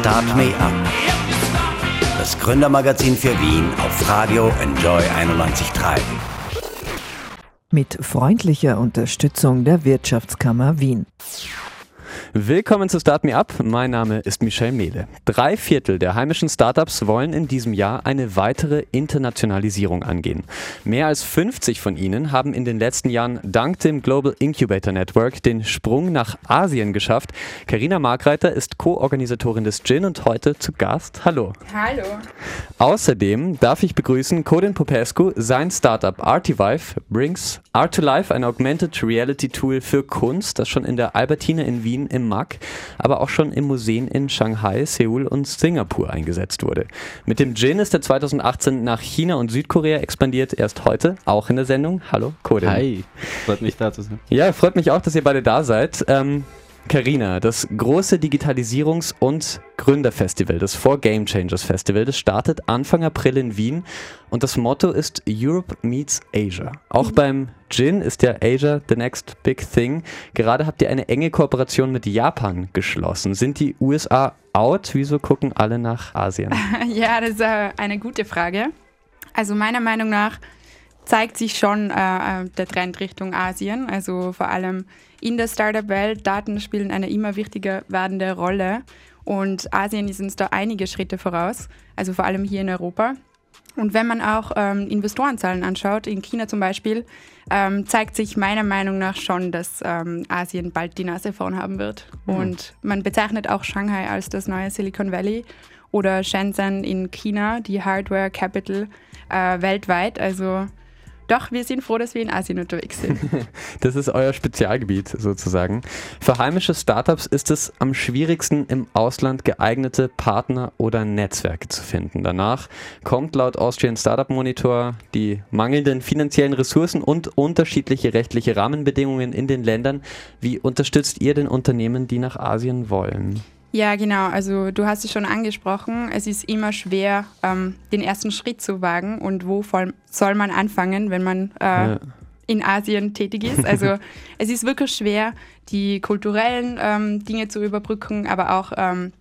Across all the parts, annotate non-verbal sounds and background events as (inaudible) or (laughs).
Start Me Up. Das Gründermagazin für Wien auf Radio Enjoy 91.3. Mit freundlicher Unterstützung der Wirtschaftskammer Wien. Willkommen zu Start Me Up. Mein Name ist Michel Mehle. Drei Viertel der heimischen Startups wollen in diesem Jahr eine weitere Internationalisierung angehen. Mehr als 50 von ihnen haben in den letzten Jahren dank dem Global Incubator Network den Sprung nach Asien geschafft. Karina Markreiter ist Co-Organisatorin des GIN und heute zu Gast. Hallo. Hallo. Außerdem darf ich begrüßen Kodin Popescu. Sein Startup Artivive brings Art to Life, ein Augmented Reality Tool für Kunst, das schon in der Albertine in Wien im MAC, aber auch schon in Museen in Shanghai, Seoul und Singapur eingesetzt wurde. Mit dem Jin ist er 2018 nach China und Südkorea expandiert, erst heute, auch in der Sendung. Hallo, Kodin. Hi, freut mich da zu sein. Ja, freut mich auch, dass ihr beide da seid. Ähm, Carina, das große Digitalisierungs- und Gründerfestival, das Four Game Changers Festival, das startet Anfang April in Wien und das Motto ist Europe meets Asia. Auch mhm. beim Gin ist ja Asia the next big thing. Gerade habt ihr eine enge Kooperation mit Japan geschlossen. Sind die USA out? Wieso gucken alle nach Asien? (laughs) Ja, das ist äh, eine gute Frage. Also meiner Meinung nach zeigt sich schon äh, äh, der Trend Richtung Asien. Also vor allem in der Startup-Welt, Daten spielen eine immer wichtiger werdende Rolle. Und Asien ist uns da einige Schritte voraus, also vor allem hier in Europa. Und wenn man auch ähm, Investorenzahlen anschaut, in China zum Beispiel, ähm, zeigt sich meiner Meinung nach schon, dass ähm, Asien bald die Nase vorn haben wird. Mhm. Und man bezeichnet auch Shanghai als das neue Silicon Valley oder Shenzhen in China, die Hardware Capital äh, weltweit. Also doch, wir sind froh, dass wir in Asien unterwegs sind. (laughs) das ist euer Spezialgebiet sozusagen. Für heimische Startups ist es am schwierigsten, im Ausland geeignete Partner oder Netzwerke zu finden. Danach kommt laut Austrian Startup Monitor die mangelnden finanziellen Ressourcen und unterschiedliche rechtliche Rahmenbedingungen in den Ländern. Wie unterstützt ihr den Unternehmen, die nach Asien wollen? Ja, genau. Also du hast es schon angesprochen. Es ist immer schwer, ähm, den ersten Schritt zu wagen. Und wo soll man anfangen, wenn man äh, ja. in Asien tätig ist? Also (laughs) es ist wirklich schwer, die kulturellen ähm, Dinge zu überbrücken, aber auch ähm,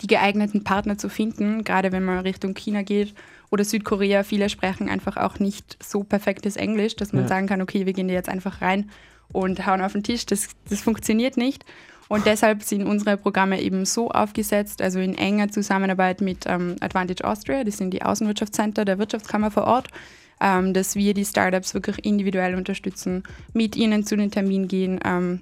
die geeigneten Partner zu finden, gerade wenn man Richtung China geht oder Südkorea. Viele sprechen einfach auch nicht so perfektes Englisch, dass man ja. sagen kann, okay, wir gehen jetzt einfach rein und hauen auf den Tisch. Das, das funktioniert nicht. Und deshalb sind unsere Programme eben so aufgesetzt, also in enger Zusammenarbeit mit ähm, Advantage Austria, das sind die Außenwirtschaftscenter der Wirtschaftskammer vor Ort, ähm, dass wir die Startups wirklich individuell unterstützen, mit ihnen zu den Terminen gehen, ähm,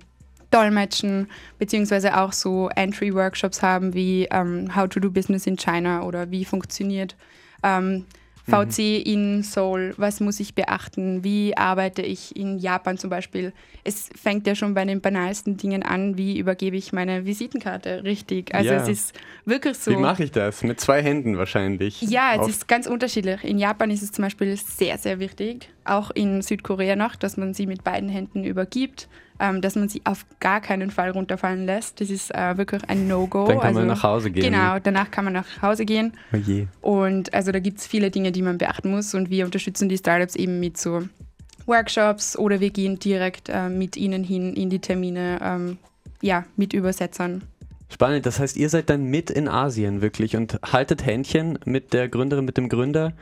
dolmetschen, beziehungsweise auch so Entry-Workshops haben wie ähm, How to do Business in China oder wie funktioniert ähm, VC mhm. in Seoul, was muss ich beachten, wie arbeite ich in Japan zum Beispiel. Es fängt ja schon bei den banalsten Dingen an, wie übergebe ich meine Visitenkarte richtig. Also ja. es ist wirklich so. Wie mache ich das? Mit zwei Händen wahrscheinlich. Ja, es Auf ist ganz unterschiedlich. In Japan ist es zum Beispiel sehr, sehr wichtig, auch in Südkorea noch, dass man sie mit beiden Händen übergibt ähm, dass man sie auf gar keinen Fall runterfallen lässt. Das ist äh, wirklich ein No-Go. Dann kann also, man nach Hause gehen. Genau, danach kann man nach Hause gehen. Oh je. Und also da gibt es viele Dinge, die man beachten muss und wir unterstützen die Startups eben mit so Workshops oder wir gehen direkt äh, mit ihnen hin in die Termine, ähm, ja, mit Übersetzern. Spannend, das heißt, ihr seid dann mit in Asien wirklich und haltet Händchen mit der Gründerin, mit dem Gründer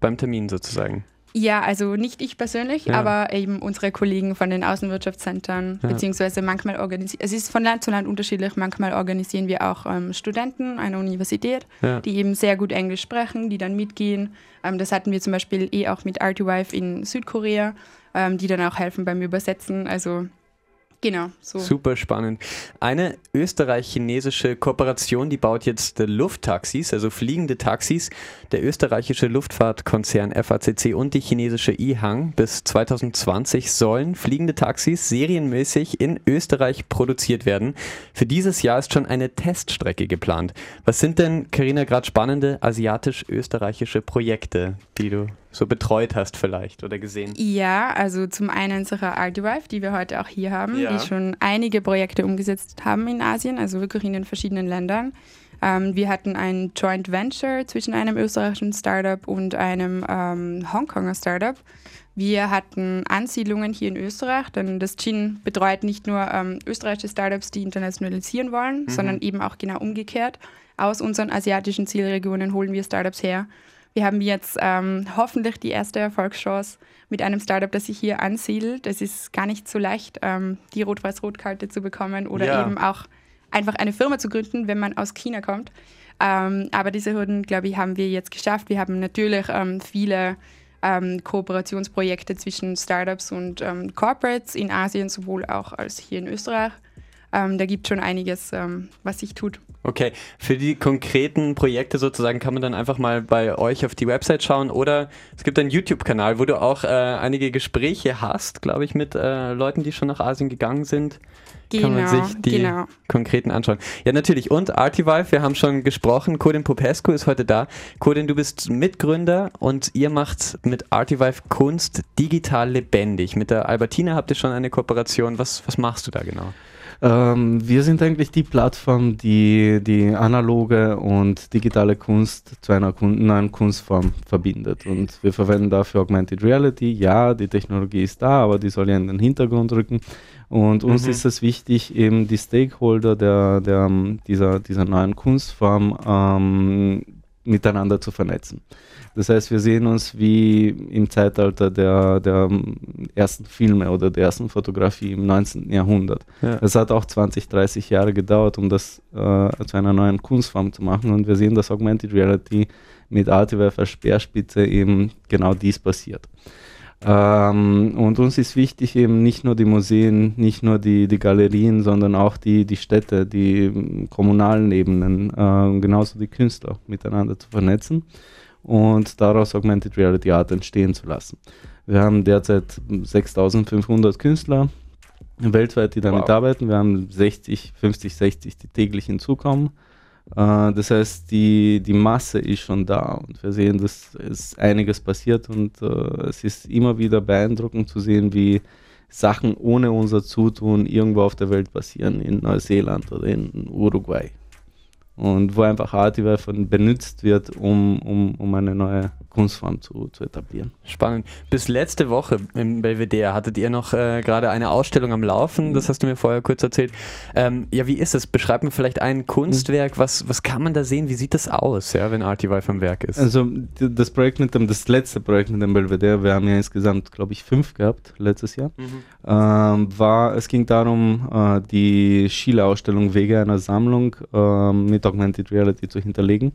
beim Termin sozusagen. Ja, also nicht ich persönlich, ja. aber eben unsere Kollegen von den Außenwirtschaftszentren, ja. beziehungsweise manchmal organisieren, es ist von Land zu Land unterschiedlich, manchmal organisieren wir auch ähm, Studenten einer Universität, ja. die eben sehr gut Englisch sprechen, die dann mitgehen. Ähm, das hatten wir zum Beispiel eh auch mit Artiwife in Südkorea, ähm, die dann auch helfen beim Übersetzen. Also Genau, so. Super spannend. Eine österreich-chinesische Kooperation, die baut jetzt Lufttaxis, also fliegende Taxis. Der österreichische Luftfahrtkonzern FACC und die chinesische IHang bis 2020 sollen fliegende Taxis serienmäßig in Österreich produziert werden. Für dieses Jahr ist schon eine Teststrecke geplant. Was sind denn, Karina, gerade spannende asiatisch-österreichische Projekte, die du so betreut hast vielleicht oder gesehen? Ja, also zum einen Sarah Ardivive, die wir heute auch hier haben, ja. die schon einige Projekte umgesetzt haben in Asien, also wirklich in den verschiedenen Ländern. Ähm, wir hatten ein Joint Venture zwischen einem österreichischen Startup und einem ähm, Hongkonger Startup. Wir hatten Ansiedlungen hier in Österreich, denn das Gin betreut nicht nur ähm, österreichische Startups, die internationalisieren wollen, mhm. sondern eben auch genau umgekehrt. Aus unseren asiatischen Zielregionen holen wir Startups her. Wir haben jetzt ähm, hoffentlich die erste Erfolgschance mit einem Startup, das sich hier ansiedelt. Es ist gar nicht so leicht, ähm, die Rot-Weiß-Rot-Karte zu bekommen oder ja. eben auch einfach eine Firma zu gründen, wenn man aus China kommt. Ähm, aber diese Hürden, glaube ich, haben wir jetzt geschafft. Wir haben natürlich ähm, viele ähm, Kooperationsprojekte zwischen Startups und ähm, Corporates in Asien, sowohl auch als hier in Österreich. Da gibt es schon einiges, was sich tut. Okay, für die konkreten Projekte sozusagen kann man dann einfach mal bei euch auf die Website schauen oder es gibt einen YouTube-Kanal, wo du auch äh, einige Gespräche hast, glaube ich, mit äh, Leuten, die schon nach Asien gegangen sind. Genau, kann man genau, sich die genau. konkreten anschauen. Ja, natürlich. Und Artivive, wir haben schon gesprochen. Kodin Popescu ist heute da. Kodin, du bist Mitgründer und ihr macht mit Artivive Kunst digital lebendig. Mit der Albertina habt ihr schon eine Kooperation. Was, was machst du da genau? Ähm, wir sind eigentlich die Plattform, die die analoge und digitale Kunst zu einer neuen Kunstform verbindet. Und wir verwenden dafür Augmented Reality. Ja, die Technologie ist da, aber die soll ja in den Hintergrund rücken. Und uns mhm. ist es wichtig, eben die Stakeholder der, der, dieser, dieser neuen Kunstform ähm, miteinander zu vernetzen. Das heißt, wir sehen uns wie im Zeitalter der, der ersten Filme oder der ersten Fotografie im 19. Jahrhundert. Es ja. hat auch 20, 30 Jahre gedauert, um das äh, zu einer neuen Kunstform zu machen. Und wir sehen, dass Augmented Reality mit als Speerspitze eben genau dies passiert. Ähm, und uns ist wichtig eben nicht nur die Museen, nicht nur die, die Galerien, sondern auch die, die Städte, die kommunalen Ebenen, äh, genauso die Künstler miteinander zu vernetzen und daraus Augmented Reality Art entstehen zu lassen. Wir haben derzeit 6500 Künstler weltweit, die damit wow. arbeiten. Wir haben 60, 50, 60, die täglich hinzukommen. Äh, das heißt, die, die Masse ist schon da und wir sehen, dass es einiges passiert und äh, es ist immer wieder beeindruckend zu sehen, wie Sachen ohne unser Zutun irgendwo auf der Welt passieren, in Neuseeland oder in Uruguay und wo einfach Artivive benutzt wird, um, um, um eine neue Kunstform zu, zu etablieren. Spannend. Bis letzte Woche im Belvedere hattet ihr noch äh, gerade eine Ausstellung am Laufen, das hast du mir vorher kurz erzählt. Ähm, ja, wie ist es? Beschreib mir vielleicht ein Kunstwerk, was, was kann man da sehen? Wie sieht das aus, ja, wenn Artivive am Werk ist? Also das Projekt mit dem, das letzte Projekt mit dem Belvedere, wir haben ja insgesamt, glaube ich, fünf gehabt letztes Jahr, mhm. ähm, war, es ging darum, äh, die Schiele-Ausstellung Wege einer Sammlung äh, mit Augmented Reality zu hinterlegen.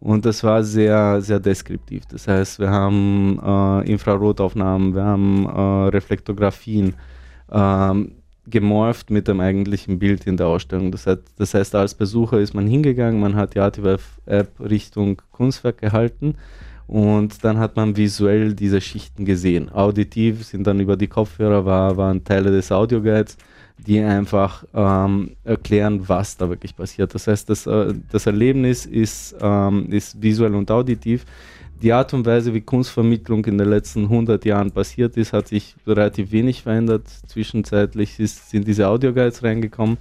Und das war sehr, sehr deskriptiv. Das heißt, wir haben äh, Infrarotaufnahmen, wir haben äh, Reflektografien ähm, gemorpht mit dem eigentlichen Bild in der Ausstellung. Das heißt, das heißt, als Besucher ist man hingegangen, man hat die Artivive-App Richtung Kunstwerk gehalten und dann hat man visuell diese Schichten gesehen. Auditiv sind dann über die Kopfhörer, war, waren Teile des Audioguides die einfach ähm, erklären, was da wirklich passiert. Das heißt, das, äh, das Erlebnis ist, ähm, ist visuell und auditiv. Die Art und Weise, wie Kunstvermittlung in den letzten 100 Jahren passiert ist, hat sich relativ wenig verändert. Zwischenzeitlich ist, sind diese Audioguides reingekommen,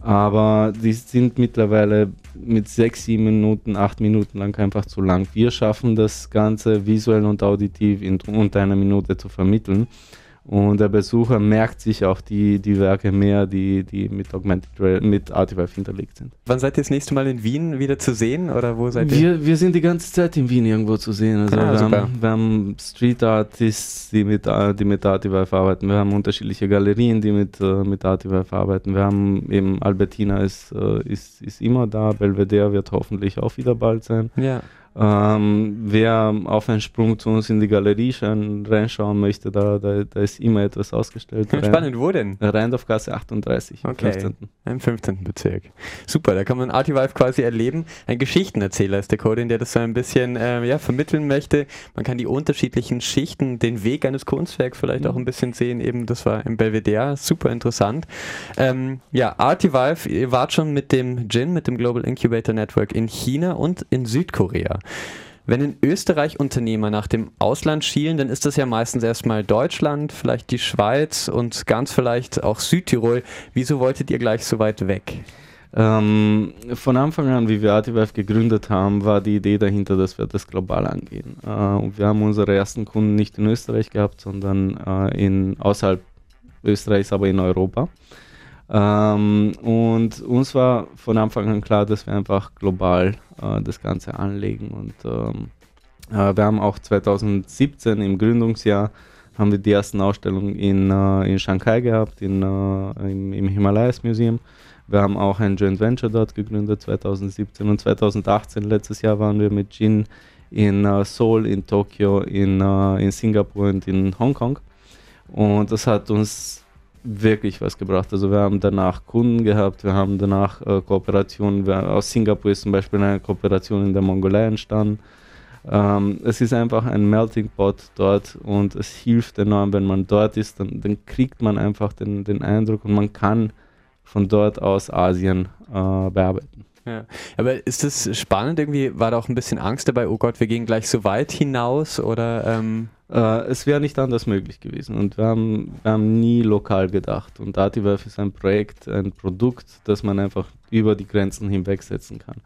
aber die sind mittlerweile mit sechs, sieben Minuten, acht Minuten lang einfach zu lang. Wir schaffen das Ganze visuell und auditiv in unter einer Minute zu vermitteln. Und der Besucher merkt sich auch die, die Werke mehr, die, die mit Augmented mit Artivive hinterlegt sind. Wann seid ihr das nächste Mal in Wien wieder zu sehen oder wo seid ihr? Wir, wir sind die ganze Zeit in Wien irgendwo zu sehen. Also ah, wir, haben, wir, haben, Street Artists, die mit, die mit Artivive arbeiten. Wir haben unterschiedliche Galerien, die mit, äh, mit Artivive arbeiten. Wir haben eben Albertina ist, äh, ist, ist immer da, Belvedere wird hoffentlich auch wieder bald sein. Ja. Ähm, wer auf einen Sprung zu uns in die Galerie reinschauen möchte, da, da, da, ist immer etwas ausgestellt. (laughs) Spannend, wo denn? Rheindorfgasse 38, okay. im 15. Im 15. Bezirk. Super, da kann man Artivive quasi erleben. Ein Geschichtenerzähler ist der Codin, der das so ein bisschen äh, ja, vermitteln möchte. Man kann die unterschiedlichen Schichten, den Weg eines Kunstwerks vielleicht mhm. auch ein bisschen sehen. Eben, das war im Belvedere, super interessant. Ähm, ja, Artivive, ihr wart schon mit dem GIN, mit dem Global Incubator Network in China und in Südkorea. Wenn in Österreich Unternehmer nach dem Ausland schielen, dann ist das ja meistens erstmal Deutschland, vielleicht die Schweiz und ganz vielleicht auch Südtirol. Wieso wolltet ihr gleich so weit weg? Ähm, von Anfang an, wie wir Artivive gegründet haben, war die Idee dahinter, dass wir das global angehen. Äh, und wir haben unsere ersten Kunden nicht in Österreich gehabt, sondern äh, in, außerhalb Österreichs, aber in Europa. Ähm, und uns war von Anfang an klar, dass wir einfach global äh, das Ganze anlegen. Und ähm, äh, wir haben auch 2017 im Gründungsjahr haben wir die ersten Ausstellungen in, äh, in Shanghai gehabt, in, äh, im, im Himalayas Museum. Wir haben auch ein Joint Venture dort gegründet 2017 und 2018, letztes Jahr waren wir mit Jin in uh, Seoul, in Tokio, in, uh, in Singapur und in Hongkong. Und das hat uns wirklich was gebracht. Also wir haben danach Kunden gehabt, wir haben danach äh, Kooperationen. Wir, aus Singapur ist zum Beispiel eine Kooperation in der Mongolei entstanden. Ähm, es ist einfach ein Melting Pot dort und es hilft enorm, wenn man dort ist, dann, dann kriegt man einfach den, den Eindruck und man kann von dort aus Asien äh, bearbeiten. Ja. Aber ist das spannend irgendwie? War da auch ein bisschen Angst dabei, oh Gott, wir gehen gleich so weit hinaus oder? Ähm äh, es wäre nicht anders möglich gewesen und wir haben, wir haben nie lokal gedacht. Und Dativerf ist ein Projekt, ein Produkt, das man einfach über die Grenzen hinwegsetzen kann.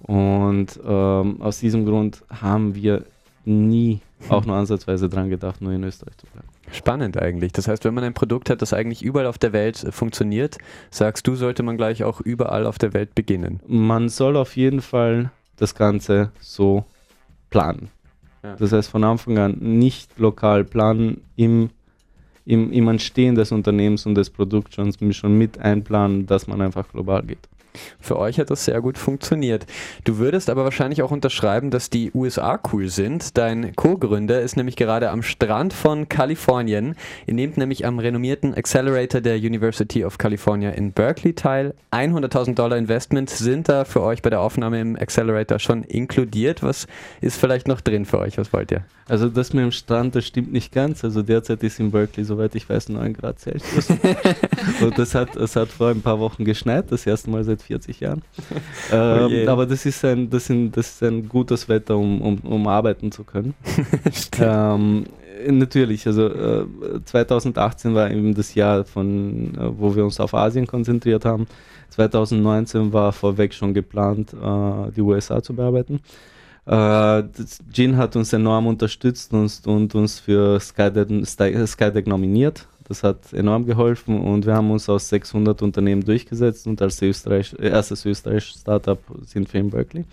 Und ähm, aus diesem Grund haben wir nie auch nur ansatzweise dran gedacht, nur in Österreich zu bleiben. Spannend eigentlich. Das heißt, wenn man ein Produkt hat, das eigentlich überall auf der Welt äh, funktioniert, sagst du, sollte man gleich auch überall auf der Welt beginnen? Man soll auf jeden Fall das Ganze so planen. Ja. Das heißt, von Anfang an nicht lokal planen, im, im, im Entstehen des Unternehmens und des Produkts schon, schon mit einplanen, dass man einfach global geht. Für euch hat das sehr gut funktioniert. Du würdest aber wahrscheinlich auch unterschreiben, dass die USA cool sind. Dein Co-Gründer ist nämlich gerade am Strand von Kalifornien. Ihr nehmt nämlich am renommierten Accelerator der University of California in Berkeley teil. 100.000 Dollar Investment sind da für euch bei der Aufnahme im Accelerator schon inkludiert. Was ist vielleicht noch drin für euch? Was wollt ihr? Also das mit dem Strand, das stimmt nicht ganz. Also derzeit ist in Berkeley, soweit ich weiß, 9 Grad Celsius. (laughs) Und das hat, das hat vor ein paar Wochen geschneit, das erste Mal seit 40 Jahren. (laughs) ähm, oh aber das ist, ein, das, sind, das ist ein gutes Wetter, um, um, um arbeiten zu können. (laughs) ähm, natürlich, also äh, 2018 war eben das Jahr, von, äh, wo wir uns auf Asien konzentriert haben. 2019 war vorweg schon geplant, äh, die USA zu bearbeiten. Äh, Jin hat uns enorm unterstützt und, und uns für Skydeck, Skydeck nominiert. Das hat enorm geholfen und wir haben uns aus 600 Unternehmen durchgesetzt und als Österreich, erstes österreichisches Startup sind wir in Berkeley.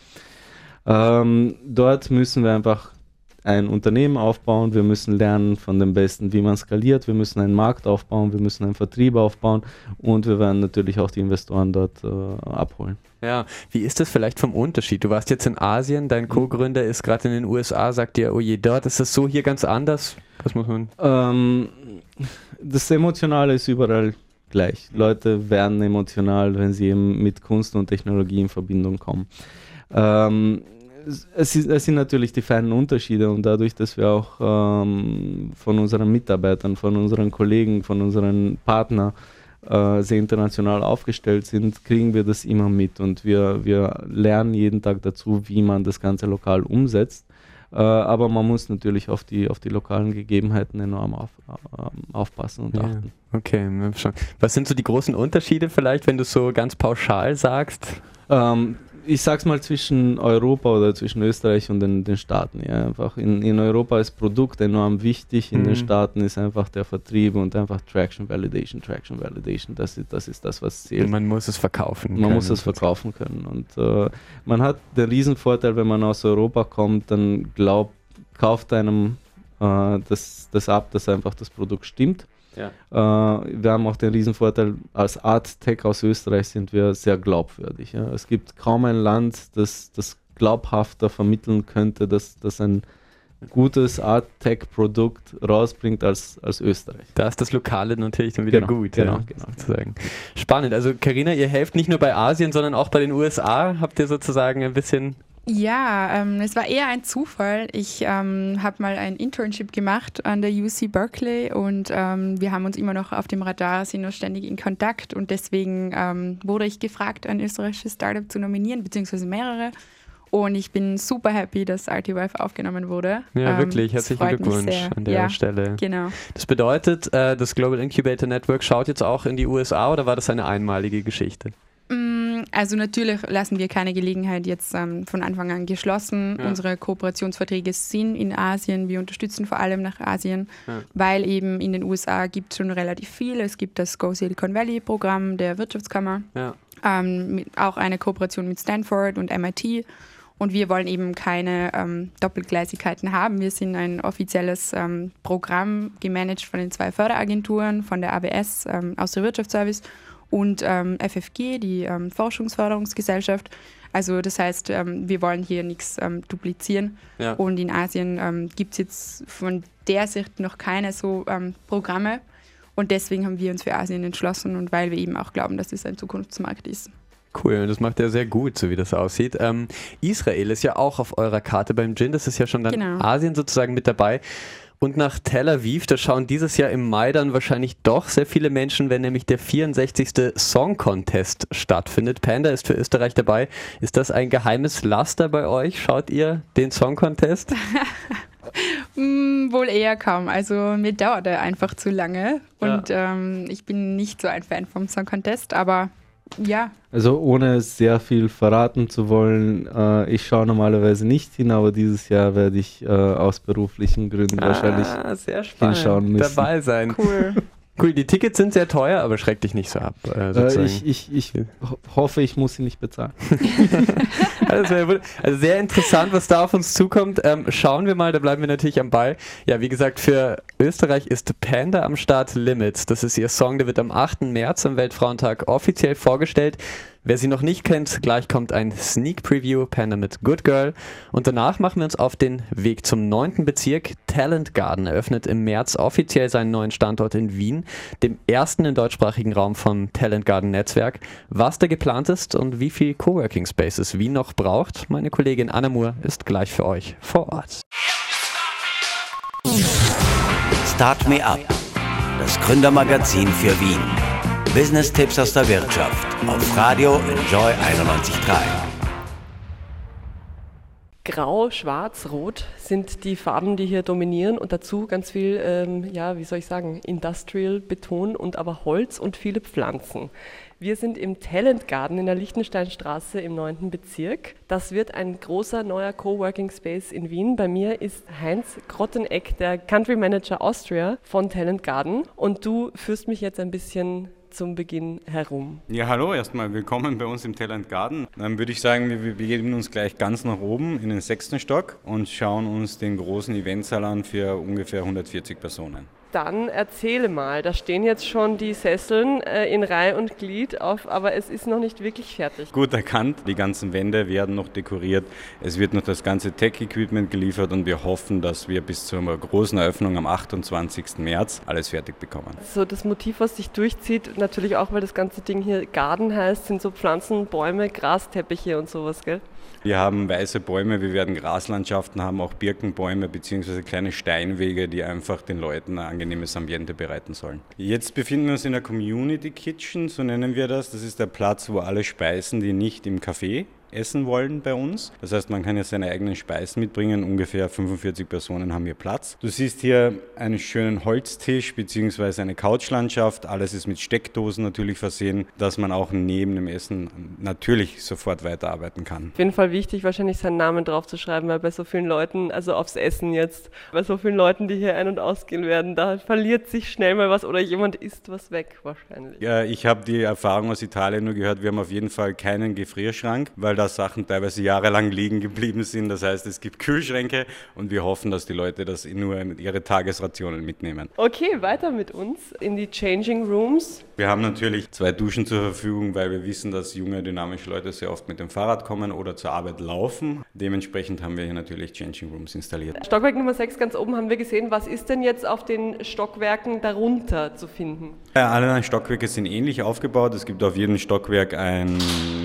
Ähm, dort müssen wir einfach ein Unternehmen aufbauen, wir müssen lernen von dem Besten, wie man skaliert, wir müssen einen Markt aufbauen, wir müssen einen Vertrieb aufbauen und wir werden natürlich auch die Investoren dort äh, abholen. Ja, wie ist das vielleicht vom Unterschied? Du warst jetzt in Asien, dein mhm. Co-Gründer ist gerade in den USA, sagt dir, oh je, dort ist das so, hier ganz anders. Was muss man? Ähm, das Emotionale ist überall gleich. Leute werden emotional, wenn sie eben mit Kunst und Technologie in Verbindung kommen. Ähm, es, ist, es, sind natürlich die feinen Unterschiede und dadurch, dass wir auch ähm, von unseren Mitarbeitern, von unseren Kollegen, von unseren Partnern äh, sehr international aufgestellt sind, kriegen wir das immer mit und wir, wir lernen jeden Tag dazu, wie man das Ganze lokal umsetzt. Äh, aber man muss natürlich auf die, auf die lokalen Gegebenheiten enorm auf, äh, aufpassen und ja, achten. Okay, was sind so die großen Unterschiede vielleicht, wenn du so ganz pauschal sagst? Ähm, ich sag's mal zwischen Europa oder zwischen Österreich und den, den Staaten. Ja, einfach in, in Europa ist Produkt enorm wichtig, in mhm. den Staaten ist einfach der Vertrieb und einfach Traction Validation, Traction Validation. Das ist das, ist das was zählt. Man muss es verkaufen. Man können. muss es verkaufen können. Und äh, man hat den Riesenvorteil, wenn man aus Europa kommt, dann glaubt, kauft einem äh, das, das ab, dass einfach das Produkt stimmt. Ja. Äh, wir haben auch den Riesenvorteil, als Art Tech aus Österreich sind wir sehr glaubwürdig. Ja. Es gibt kaum ein Land, das das glaubhafter vermitteln könnte, dass, dass ein gutes Art Tech Produkt rausbringt als, als Österreich. Da ist das Lokale natürlich dann wieder genau, gut. Genau, ja, genau. Sozusagen. Spannend. Also Karina, ihr helft nicht nur bei Asien, sondern auch bei den USA. Habt ihr sozusagen ein bisschen ja, ähm, es war eher ein Zufall. Ich ähm, habe mal ein Internship gemacht an der UC Berkeley und ähm, wir haben uns immer noch auf dem Radar, sind noch ständig in Kontakt und deswegen ähm, wurde ich gefragt, ein österreichisches Startup zu nominieren, beziehungsweise mehrere. Und ich bin super happy, dass RT-Wife aufgenommen wurde. Ja, ähm, wirklich. Herzlichen Glückwunsch an der ja, Stelle. Genau. Das bedeutet, äh, das Global Incubator Network schaut jetzt auch in die USA oder war das eine einmalige Geschichte? Also natürlich lassen wir keine Gelegenheit jetzt ähm, von Anfang an geschlossen. Ja. Unsere Kooperationsverträge sind in Asien. Wir unterstützen vor allem nach Asien, ja. weil eben in den USA gibt es schon relativ viel. Es gibt das Go Silicon Valley Programm der Wirtschaftskammer, ja. ähm, auch eine Kooperation mit Stanford und MIT. Und wir wollen eben keine ähm, Doppelgleisigkeiten haben. Wir sind ein offizielles ähm, Programm, gemanagt von den zwei Förderagenturen, von der ABS, ähm, aus der Wirtschaftsservice und ähm, FFG, die ähm, Forschungsförderungsgesellschaft. Also das heißt, ähm, wir wollen hier nichts ähm, duplizieren. Ja. Und in Asien ähm, gibt es jetzt von der Sicht noch keine so ähm, Programme. Und deswegen haben wir uns für Asien entschlossen und weil wir eben auch glauben, dass es ein Zukunftsmarkt ist. Cool, das macht er sehr gut, so wie das aussieht. Ähm, Israel ist ja auch auf eurer Karte beim Gin, das ist ja schon dann genau. Asien sozusagen mit dabei. Und nach Tel Aviv, da schauen dieses Jahr im Mai dann wahrscheinlich doch sehr viele Menschen, wenn nämlich der 64. Song Contest stattfindet. Panda ist für Österreich dabei. Ist das ein geheimes Laster bei euch? Schaut ihr den Song Contest? (laughs) mm, wohl eher kaum. Also mir dauert er einfach zu lange. Und ja. ähm, ich bin nicht so ein Fan vom Song Contest, aber ja. Also ohne sehr viel verraten zu wollen, äh, ich schaue normalerweise nicht hin, aber dieses Jahr werde ich äh, aus beruflichen Gründen ah, wahrscheinlich hinschauen müssen. Dabei sein. Cool. (laughs) Cool, die Tickets sind sehr teuer, aber schreck dich nicht so ab. Äh, äh ich, ich, ich hoffe, ich muss sie nicht bezahlen. (laughs) (laughs) also, also, sehr interessant, was da auf uns zukommt. Ähm, schauen wir mal, da bleiben wir natürlich am Ball. Ja, wie gesagt, für Österreich ist Panda am Start Limits. Das ist ihr Song, der wird am 8. März am Weltfrauentag offiziell vorgestellt. Wer sie noch nicht kennt, gleich kommt ein Sneak Preview Panda mit Good Girl und danach machen wir uns auf den Weg zum neunten Bezirk. Talent Garden eröffnet im März offiziell seinen neuen Standort in Wien, dem ersten im deutschsprachigen Raum vom Talent Garden Netzwerk. Was da geplant ist und wie viel Coworking Spaces Wien noch braucht, meine Kollegin Anna Moore ist gleich für euch vor Ort. Start Me Up, das Gründermagazin für Wien. Business-Tipps aus der Wirtschaft auf Radio Enjoy 91.3. Grau, Schwarz, Rot sind die Farben, die hier dominieren und dazu ganz viel, ähm, ja, wie soll ich sagen, Industrial Beton und aber Holz und viele Pflanzen. Wir sind im Talent Garden in der Lichtensteinstraße im 9. Bezirk. Das wird ein großer neuer Coworking Space in Wien. Bei mir ist Heinz Grotteneck, der Country Manager Austria von Talent Garden. Und du führst mich jetzt ein bisschen zum Beginn herum. Ja, hallo, erstmal willkommen bei uns im Talent Garden. Dann würde ich sagen, wir begeben uns gleich ganz nach oben in den sechsten Stock und schauen uns den großen Eventsaal an für ungefähr 140 Personen. Dann erzähle mal, da stehen jetzt schon die Sesseln äh, in Reihe und Glied auf, aber es ist noch nicht wirklich fertig. Gut erkannt, die ganzen Wände werden noch dekoriert, es wird noch das ganze Tech-Equipment geliefert und wir hoffen, dass wir bis zur großen Eröffnung am 28. März alles fertig bekommen. So das Motiv, was sich durchzieht, natürlich auch, weil das ganze Ding hier Garden heißt, sind so Pflanzen, Bäume, Grasteppiche und sowas, gell? Wir haben weiße Bäume, wir werden Graslandschaften haben, auch Birkenbäume bzw. kleine Steinwege, die einfach den Leuten ein angenehmes Ambiente bereiten sollen. Jetzt befinden wir uns in der Community Kitchen, so nennen wir das. Das ist der Platz, wo alle speisen, die nicht im Café essen wollen bei uns. Das heißt, man kann ja seine eigenen Speisen mitbringen. Ungefähr 45 Personen haben hier Platz. Du siehst hier einen schönen Holztisch bzw. eine Couchlandschaft. Alles ist mit Steckdosen natürlich versehen, dass man auch neben dem Essen natürlich sofort weiterarbeiten kann. Auf jeden Fall wichtig, wahrscheinlich seinen Namen drauf zu schreiben, weil bei so vielen Leuten, also aufs Essen jetzt, bei so vielen Leuten, die hier ein- und ausgehen werden, da verliert sich schnell mal was oder jemand isst was weg wahrscheinlich. Ja, ich habe die Erfahrung aus Italien nur gehört, wir haben auf jeden Fall keinen Gefrierschrank, weil da Sachen teilweise jahrelang liegen geblieben sind. Das heißt, es gibt Kühlschränke und wir hoffen, dass die Leute das nur in ihre Tagesrationen mitnehmen. Okay, weiter mit uns in die Changing Rooms. Wir haben natürlich zwei Duschen zur Verfügung, weil wir wissen, dass junge, dynamische Leute sehr oft mit dem Fahrrad kommen oder zur Arbeit laufen. Dementsprechend haben wir hier natürlich Changing Rooms installiert. Stockwerk Nummer 6 ganz oben haben wir gesehen. Was ist denn jetzt auf den Stockwerken darunter zu finden? Ja, alle Stockwerke sind ähnlich aufgebaut. Es gibt auf jedem Stockwerk einen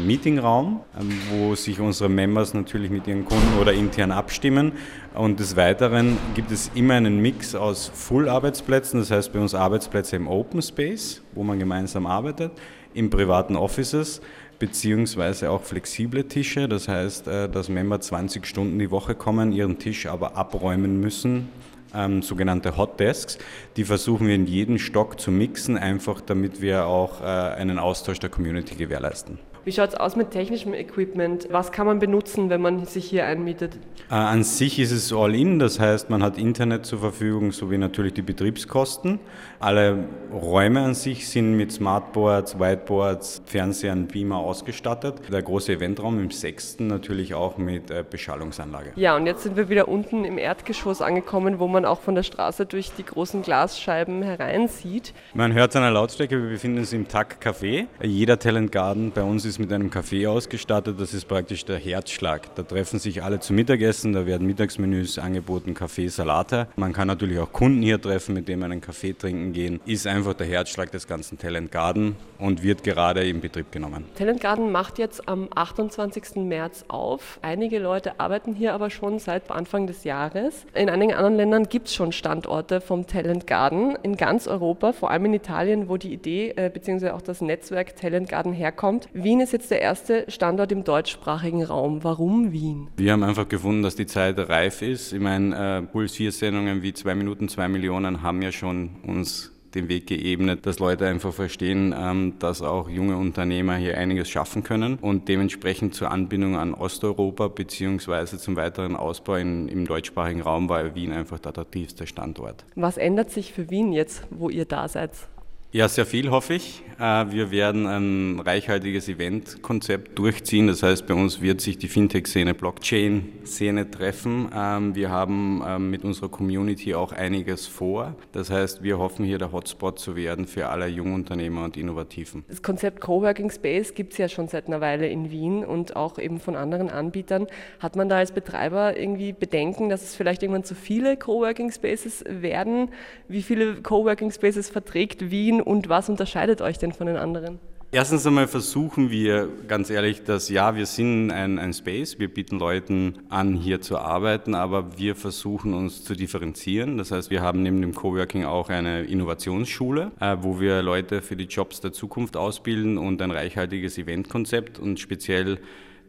Meetingraum, ähm, wo sich unsere Members natürlich mit ihren Kunden oder intern abstimmen. Und des Weiteren gibt es immer einen Mix aus Full-Arbeitsplätzen, das heißt bei uns Arbeitsplätze im Open Space, wo man gemeinsam arbeitet, in privaten Offices beziehungsweise auch flexible Tische. Das heißt, äh, dass Member 20 Stunden die Woche kommen, ihren Tisch aber abräumen müssen, ähm, sogenannte Hot Desks. Die versuchen wir in jeden Stock zu mixen, einfach damit wir auch äh, einen Austausch der Community gewährleisten. Wie schaut es aus mit technischem Equipment? Was kann man benutzen, wenn man sich hier einmietet? Äh, an sich ist es all-in, das heißt, man hat Internet zur Verfügung sowie natürlich die Betriebskosten. Alle Räume an sich sind mit Smartboards, Whiteboards, Fernsehern, Beamer ausgestattet. Der große Eventraum im sechsten natürlich auch mit äh, Beschallungsanlage. Ja, und jetzt sind wir wieder unten im Erdgeschoss angekommen, wo man auch von der Straße durch die großen Glasscheiben hereinsieht. Man hört es an der Lautstärke, wir befinden uns im TAC Café. Jeder Talent Garden bei uns ist mit einem Café ausgestattet. Das ist praktisch der Herzschlag. Da treffen sich alle zum Mittagessen, da werden Mittagsmenüs angeboten, Kaffee, Salate. Man kann natürlich auch Kunden hier treffen, mit denen man einen Kaffee trinken gehen. Ist einfach der Herzschlag des ganzen Talent Garden und wird gerade in Betrieb genommen. Talent Garden macht jetzt am 28. März auf. Einige Leute arbeiten hier aber schon seit Anfang des Jahres. In einigen anderen Ländern gibt es schon Standorte vom Talent Garden in ganz Europa, vor allem in Italien, wo die Idee äh, bzw. auch das Netzwerk Talent Garden herkommt. Wien ist jetzt der erste Standort im deutschsprachigen Raum. Warum Wien? Wir haben einfach gefunden, dass die Zeit reif ist. Ich meine, äh, Puls 4 Sendungen wie 2 Minuten, 2 Millionen haben ja schon uns den Weg geebnet, dass Leute einfach verstehen, ähm, dass auch junge Unternehmer hier einiges schaffen können und dementsprechend zur Anbindung an Osteuropa beziehungsweise zum weiteren Ausbau in, im deutschsprachigen Raum war Wien einfach der attraktivste Standort. Was ändert sich für Wien jetzt, wo ihr da seid? Ja, sehr viel hoffe ich. Äh, wir werden ein reichhaltiges Eventkonzept durchziehen. Das heißt, bei uns wird sich die Fintech-Szene, Blockchain-Szene treffen. Ähm, wir haben ähm, mit unserer Community auch einiges vor. Das heißt, wir hoffen hier der Hotspot zu werden für alle Jungunternehmer und Innovativen. Das Konzept Coworking Space gibt es ja schon seit einer Weile in Wien und auch eben von anderen Anbietern. Hat man da als Betreiber irgendwie Bedenken, dass es vielleicht irgendwann zu viele Coworking Spaces werden? Wie viele Coworking Spaces verträgt Wien und was unterscheidet euch denn von den anderen? Erstens einmal versuchen wir ganz ehrlich, dass ja, wir sind ein, ein, Space, wir bieten Leuten an, hier zu arbeiten, aber wir versuchen uns zu differenzieren. Das heißt, wir haben neben dem Coworking auch eine Innovationsschule, äh, wo wir Leute für die Jobs der Zukunft ausbilden und ein reichhaltiges Eventkonzept und speziell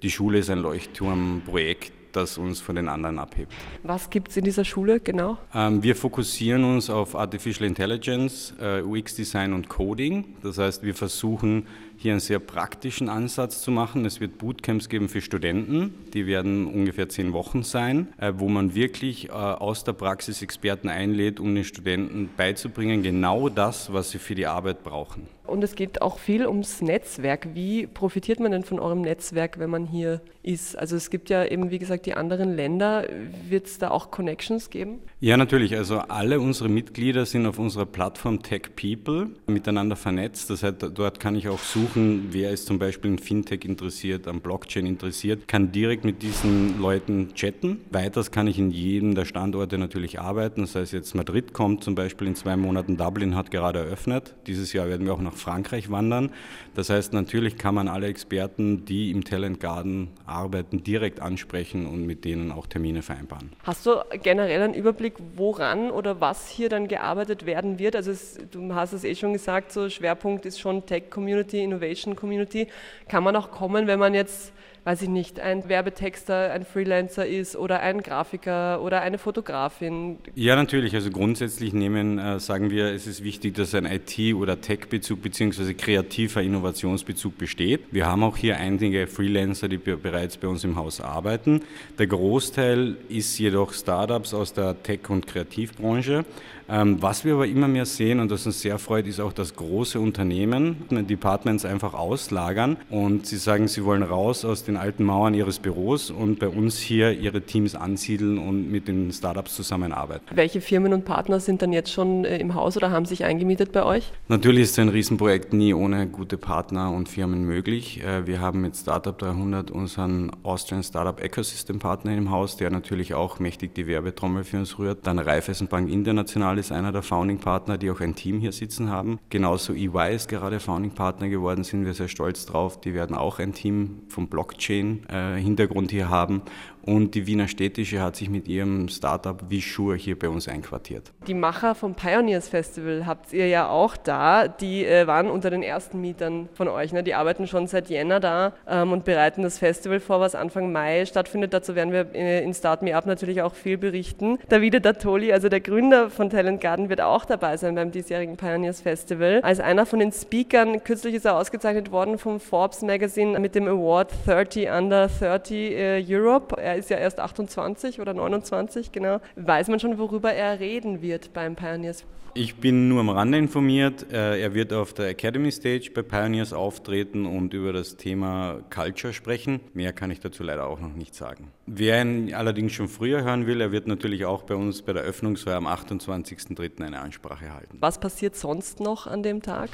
die Schule ist ein Leuchtturmprojekt das uns von den anderen abhebt. Was gibt es in dieser Schule genau? Ähm, wir fokussieren uns auf Artificial Intelligence, äh, UX-Design und Coding. Das heißt, wir versuchen hier einen sehr praktischen Ansatz zu machen. Es wird Bootcamps geben für Studenten, die werden ungefähr zehn Wochen sein, äh, wo man wirklich äh, aus der Praxis Experten einlädt, um den Studenten beizubringen, genau das, was sie für die Arbeit brauchen. Und es geht auch viel ums Netzwerk. Wie profitiert man denn von eurem Netzwerk, wenn man hier ist? Also es gibt ja eben, wie gesagt, die anderen Länder. Wird es da auch Connections geben? Ja, natürlich. Also alle unsere Mitglieder sind auf unserer Plattform Tech People miteinander vernetzt. Das heißt, dort kann ich auch suchen, wer ist zum Beispiel in Fintech interessiert, an Blockchain interessiert, kann direkt mit diesen Leuten chatten. Weiters kann ich in jedem der Standorte natürlich arbeiten. Das heißt, jetzt Madrid kommt zum Beispiel in zwei Monaten, Dublin hat gerade eröffnet. Dieses Jahr werden wir auch nach Frankreich wandern. Das heißt, natürlich kann man alle Experten, die im Talent Garden arbeiten, direkt ansprechen und mit denen auch Termine vereinbaren. Hast du generell einen Überblick, woran oder was hier dann gearbeitet werden wird? Also es, du hast es eh schon gesagt, so Schwerpunkt ist schon Tech Community, Innovation Community. Kann man auch kommen, wenn man jetzt weiß ich nicht, ein Werbetexter, ein Freelancer ist oder ein Grafiker oder eine Fotografin? Ja, natürlich. Also grundsätzlich nehmen, äh, sagen wir, es ist wichtig, dass ein IT- oder Tech-Bezug bzw. kreativer Innovationsbezug besteht. Wir haben auch hier einige Freelancer, die bereits bei uns im Haus arbeiten. Der Großteil ist jedoch Startups aus der Tech- und Kreativbranche. Ähm, was wir aber immer mehr sehen und das uns sehr freut, ist auch, dass große Unternehmen Departments einfach auslagern und sie sagen, sie wollen raus aus den alten Mauern ihres Büros und bei uns hier ihre Teams ansiedeln und mit den Startups zusammenarbeiten. Welche Firmen und Partner sind dann jetzt schon äh, im Haus oder haben sich eingemietet bei euch? Natürlich ist ein Riesenprojekt nie ohne gute Partner und Firmen möglich. Äh, wir haben mit Startup 300 unseren Austrian Startup Ecosystem Partner im Haus, der natürlich auch mächtig die Werbetrommel für uns rührt. Dann Raiffeisenbank International ist einer der Founding-Partner, die auch ein Team hier sitzen haben. Genauso EY ist gerade Founding-Partner geworden, sind wir sehr stolz drauf. Die werden auch ein Team vom Blockchain-Hintergrund hier haben. Und die Wiener Städtische hat sich mit ihrem Startup Vishur hier bei uns einquartiert. Die Macher vom Pioneers Festival habt ihr ja auch da. Die äh, waren unter den ersten Mietern von euch. Ne? Die arbeiten schon seit Jänner da ähm, und bereiten das Festival vor, was Anfang Mai stattfindet. Dazu werden wir äh, in Start Me Up natürlich auch viel berichten. Davide Dattoli, also der Gründer von Talent Garden, wird auch dabei sein beim diesjährigen Pioneers Festival. Als einer von den Speakern, kürzlich ist er ausgezeichnet worden vom Forbes Magazine mit dem Award 30 Under 30 äh, Europe. Er ist ja erst 28 oder 29, genau. Weiß man schon, worüber er reden wird beim Pioneers? Ich bin nur am Rande informiert. Äh, er wird auf der Academy Stage bei Pioneers auftreten und über das Thema Culture sprechen. Mehr kann ich dazu leider auch noch nicht sagen. Wer ihn allerdings schon früher hören will, er wird natürlich auch bei uns bei der Öffnungsfeier am 28.03. eine Ansprache halten. Was passiert sonst noch an dem Tag?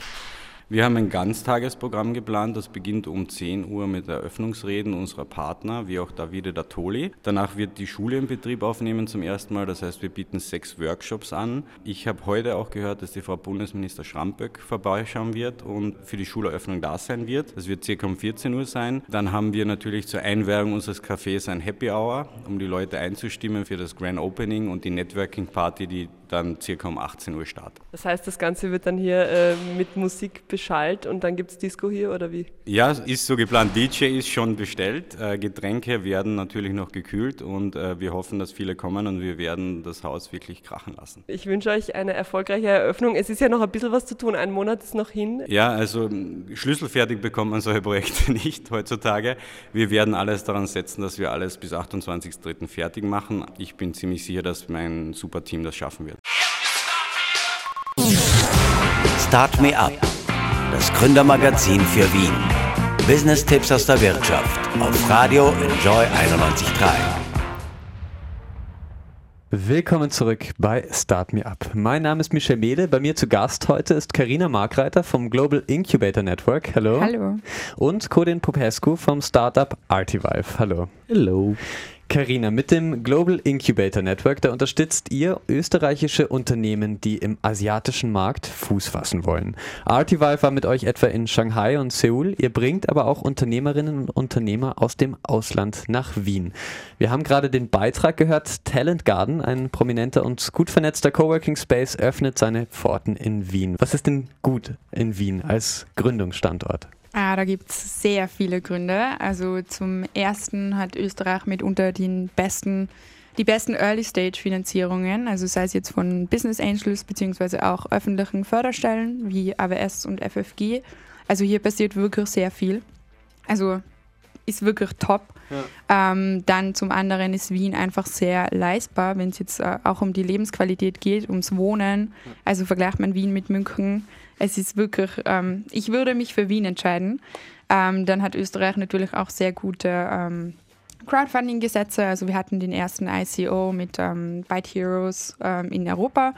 Wir haben ein Ganztagesprogramm geplant, das beginnt um 10 Uhr mit Eröffnungsreden unserer Partner, wie auch Davide Datoli. Danach wird die Schule in Betrieb aufnehmen zum ersten Mal, das heißt wir bieten sechs Workshops an. Ich habe heute auch gehört, dass die Frau Bundesminister Schramböck vorbeischauen wird und für die Schuleröffnung da sein wird. Das wird circa um 14 Uhr sein. Dann haben wir natürlich zur Einwerbung unseres Cafés ein Happy Hour, um die Leute einzustimmen für das Grand Opening und die Networking Party, die dann circa um 18 Uhr startet. Das heißt, das Ganze wird dann hier äh, mit Musik beschallt und dann gibt es Disco hier oder wie? Ja, ist so geplant. DJ ist schon bestellt. Äh, Getränke werden natürlich noch gekühlt und äh, wir hoffen, dass viele kommen und wir werden das Haus wirklich krachen lassen. Ich wünsche euch eine erfolgreiche Eröffnung. Es ist ja noch ein bisschen was zu tun. Ein Monat ist noch hin. Ja, also schlüsselfertig bekommt man solche (laughs) Projekte nicht heutzutage. Wir werden alles daran setzen, dass wir alles bis 28.03. fertig machen. Ich bin ziemlich sicher, dass mein super Team das schaffen wird. Start Me Up das Gründermagazin für Wien. Business-Tipps aus der Wirtschaft auf Radio Enjoy 91.3. Willkommen zurück bei Start Me Up. Mein Name ist Michel Mehle. Bei mir zu Gast heute ist Karina Markreiter vom Global Incubator Network. Hallo. Hallo. Und Kodin Popescu vom Startup Artivive. Hallo. Hello. Karina, mit dem Global Incubator Network, da unterstützt ihr österreichische Unternehmen, die im asiatischen Markt Fuß fassen wollen. Artivive war mit euch etwa in Shanghai und Seoul. Ihr bringt aber auch Unternehmerinnen und Unternehmer aus dem Ausland nach Wien. Wir haben gerade den Beitrag gehört, Talent Garden, ein prominenter und gut vernetzter Coworking Space, öffnet seine Pforten in Wien. Was ist denn gut in Wien als Gründungsstandort? Ah, da gibt es sehr viele Gründe. Also zum ersten hat Österreich mitunter den besten, die besten Early-Stage-Finanzierungen, also sei es jetzt von Business Angels beziehungsweise auch öffentlichen Förderstellen wie AWS und FFG. Also hier passiert wirklich sehr viel. Also ist wirklich top. Ja. Ähm, dann zum anderen ist Wien einfach sehr leistbar, wenn es jetzt äh, auch um die Lebensqualität geht, ums Wohnen. Also vergleicht man Wien mit München es ist wirklich, ähm, ich würde mich für Wien entscheiden. Ähm, dann hat Österreich natürlich auch sehr gute ähm, Crowdfunding-Gesetze. Also wir hatten den ersten ICO mit ähm, Byte Heroes ähm, in Europa.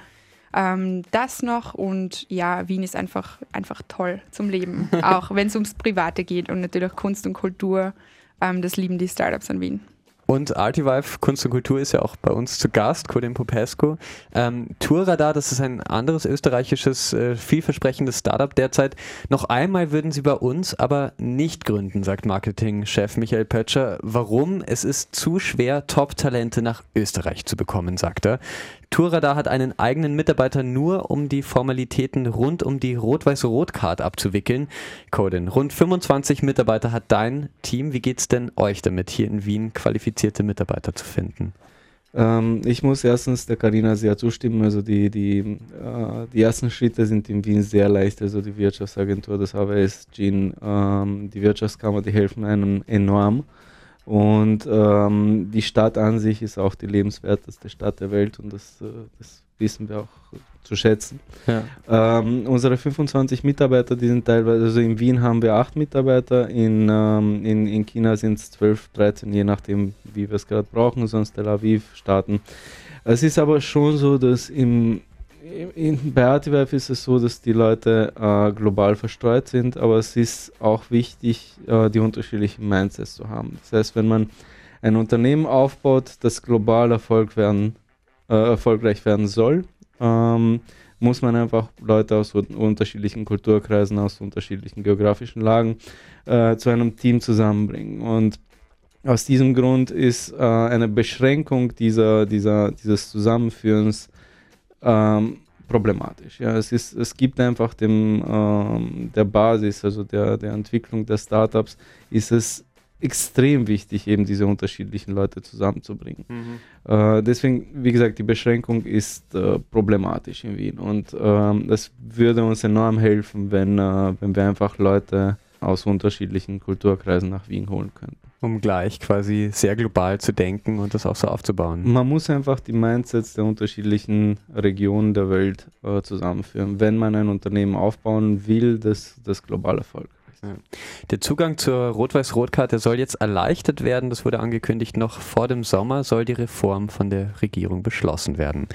Das noch und ja, Wien ist einfach, einfach toll zum Leben, (laughs) auch wenn es ums Private geht und natürlich Kunst und Kultur. Das lieben die Startups an Wien. Und Artivive Kunst und Kultur ist ja auch bei uns zu Gast, Codin Popescu. Ähm, Tourradar, das ist ein anderes österreichisches, äh, vielversprechendes Startup derzeit. Noch einmal würden sie bei uns aber nicht gründen, sagt Marketingchef Michael Pötscher. Warum? Es ist zu schwer, Top-Talente nach Österreich zu bekommen, sagt er. Tourradar hat einen eigenen Mitarbeiter nur, um die Formalitäten rund um die Rot-Weiß-Rot-Card abzuwickeln. Codin, rund 25 Mitarbeiter hat dein Team. Wie geht's denn euch damit, hier in Wien qualifizierte Mitarbeiter zu finden? Ähm, ich muss erstens der Karina sehr zustimmen. Also die, die, äh, die ersten Schritte sind in Wien sehr leicht. Also die Wirtschaftsagentur, das HWS, GIN, ähm, die Wirtschaftskammer, die helfen einem enorm. Und ähm, die Stadt an sich ist auch die lebenswerteste Stadt der Welt und das, äh, das wissen wir auch zu schätzen. Ja. Ähm, unsere 25 Mitarbeiter, die sind teilweise, also in Wien haben wir acht Mitarbeiter, in, ähm, in, in China sind es 12, 13, je nachdem, wie wir es gerade brauchen, sonst Tel Aviv starten. Es ist aber schon so, dass im in, bei Artivive ist es so, dass die Leute äh, global verstreut sind, aber es ist auch wichtig, äh, die unterschiedlichen Mindsets zu haben. Das heißt, wenn man ein Unternehmen aufbaut, das global Erfolg werden, äh, erfolgreich werden soll, ähm, muss man einfach Leute aus unterschiedlichen Kulturkreisen, aus unterschiedlichen geografischen Lagen äh, zu einem Team zusammenbringen. Und aus diesem Grund ist äh, eine Beschränkung dieser, dieser, dieses Zusammenführens ähm, problematisch. Ja, es, ist, es gibt einfach dem, ähm, der Basis, also der, der Entwicklung der Startups, ist es extrem wichtig, eben diese unterschiedlichen Leute zusammenzubringen. Mhm. Äh, deswegen, wie gesagt, die Beschränkung ist äh, problematisch in Wien und ähm, das würde uns enorm helfen, wenn, äh, wenn wir einfach Leute aus unterschiedlichen Kulturkreisen nach Wien holen könnten. Um gleich quasi sehr global zu denken und das auch so aufzubauen. Man muss einfach die Mindsets der unterschiedlichen Regionen der Welt äh, zusammenführen, wenn man ein Unternehmen aufbauen will, das, das global ja. Der Zugang zur Rot-Weiß-Rot-Karte soll jetzt erleichtert werden. Das wurde angekündigt. Noch vor dem Sommer soll die Reform von der Regierung beschlossen werden.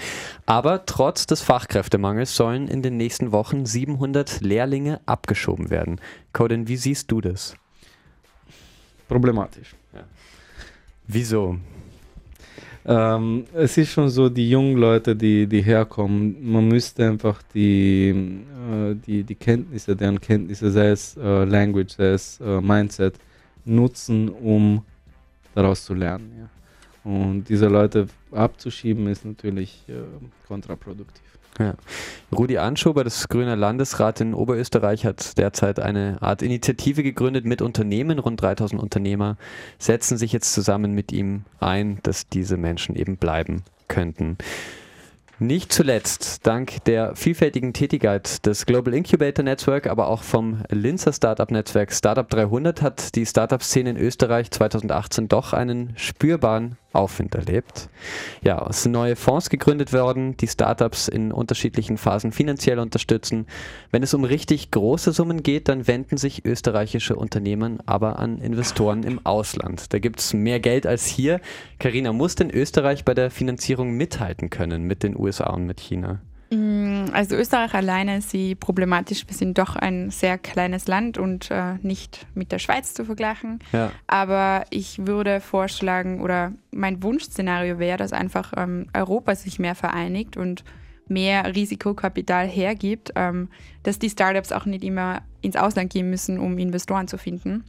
Aber trotz des Fachkräftemangels sollen in den nächsten Wochen 700 Lehrlinge abgeschoben werden. Coden, wie siehst du das? Problematisch. Ja. Wieso? Ähm, es ist schon so, die jungen Leute, die, die herkommen, man müsste einfach die, äh, die, die Kenntnisse, deren Kenntnisse, sei es äh, Language, sei es äh, Mindset, nutzen, um daraus zu lernen. Ja. Und diese Leute abzuschieben, ist natürlich äh, kontraproduktiv. Ja. Rudi Anschober, das Grüner Landesrat in Oberösterreich, hat derzeit eine Art Initiative gegründet mit Unternehmen. Rund 3000 Unternehmer setzen sich jetzt zusammen mit ihm ein, dass diese Menschen eben bleiben könnten. Nicht zuletzt dank der vielfältigen Tätigkeit des Global Incubator Network, aber auch vom Linzer Startup Netzwerk Startup 300 hat die Startup-Szene in Österreich 2018 doch einen spürbaren Aufwind erlebt. Ja, es sind neue Fonds gegründet worden, die Startups in unterschiedlichen Phasen finanziell unterstützen. Wenn es um richtig große Summen geht, dann wenden sich österreichische Unternehmen aber an Investoren im Ausland. Da gibt es mehr Geld als hier. Karina, muss denn Österreich bei der Finanzierung mithalten können mit den USA und mit China? Mm, also Österreich alleine ist sie problematisch. Wir sind doch ein sehr kleines Land und äh, nicht mit der Schweiz zu vergleichen. Ja. Aber ich würde vorschlagen, oder mein Wunschszenario wäre, dass einfach ähm, Europa sich mehr vereinigt und mehr Risikokapital hergibt, ähm, dass die Startups auch nicht immer ins Ausland gehen müssen, um Investoren zu finden,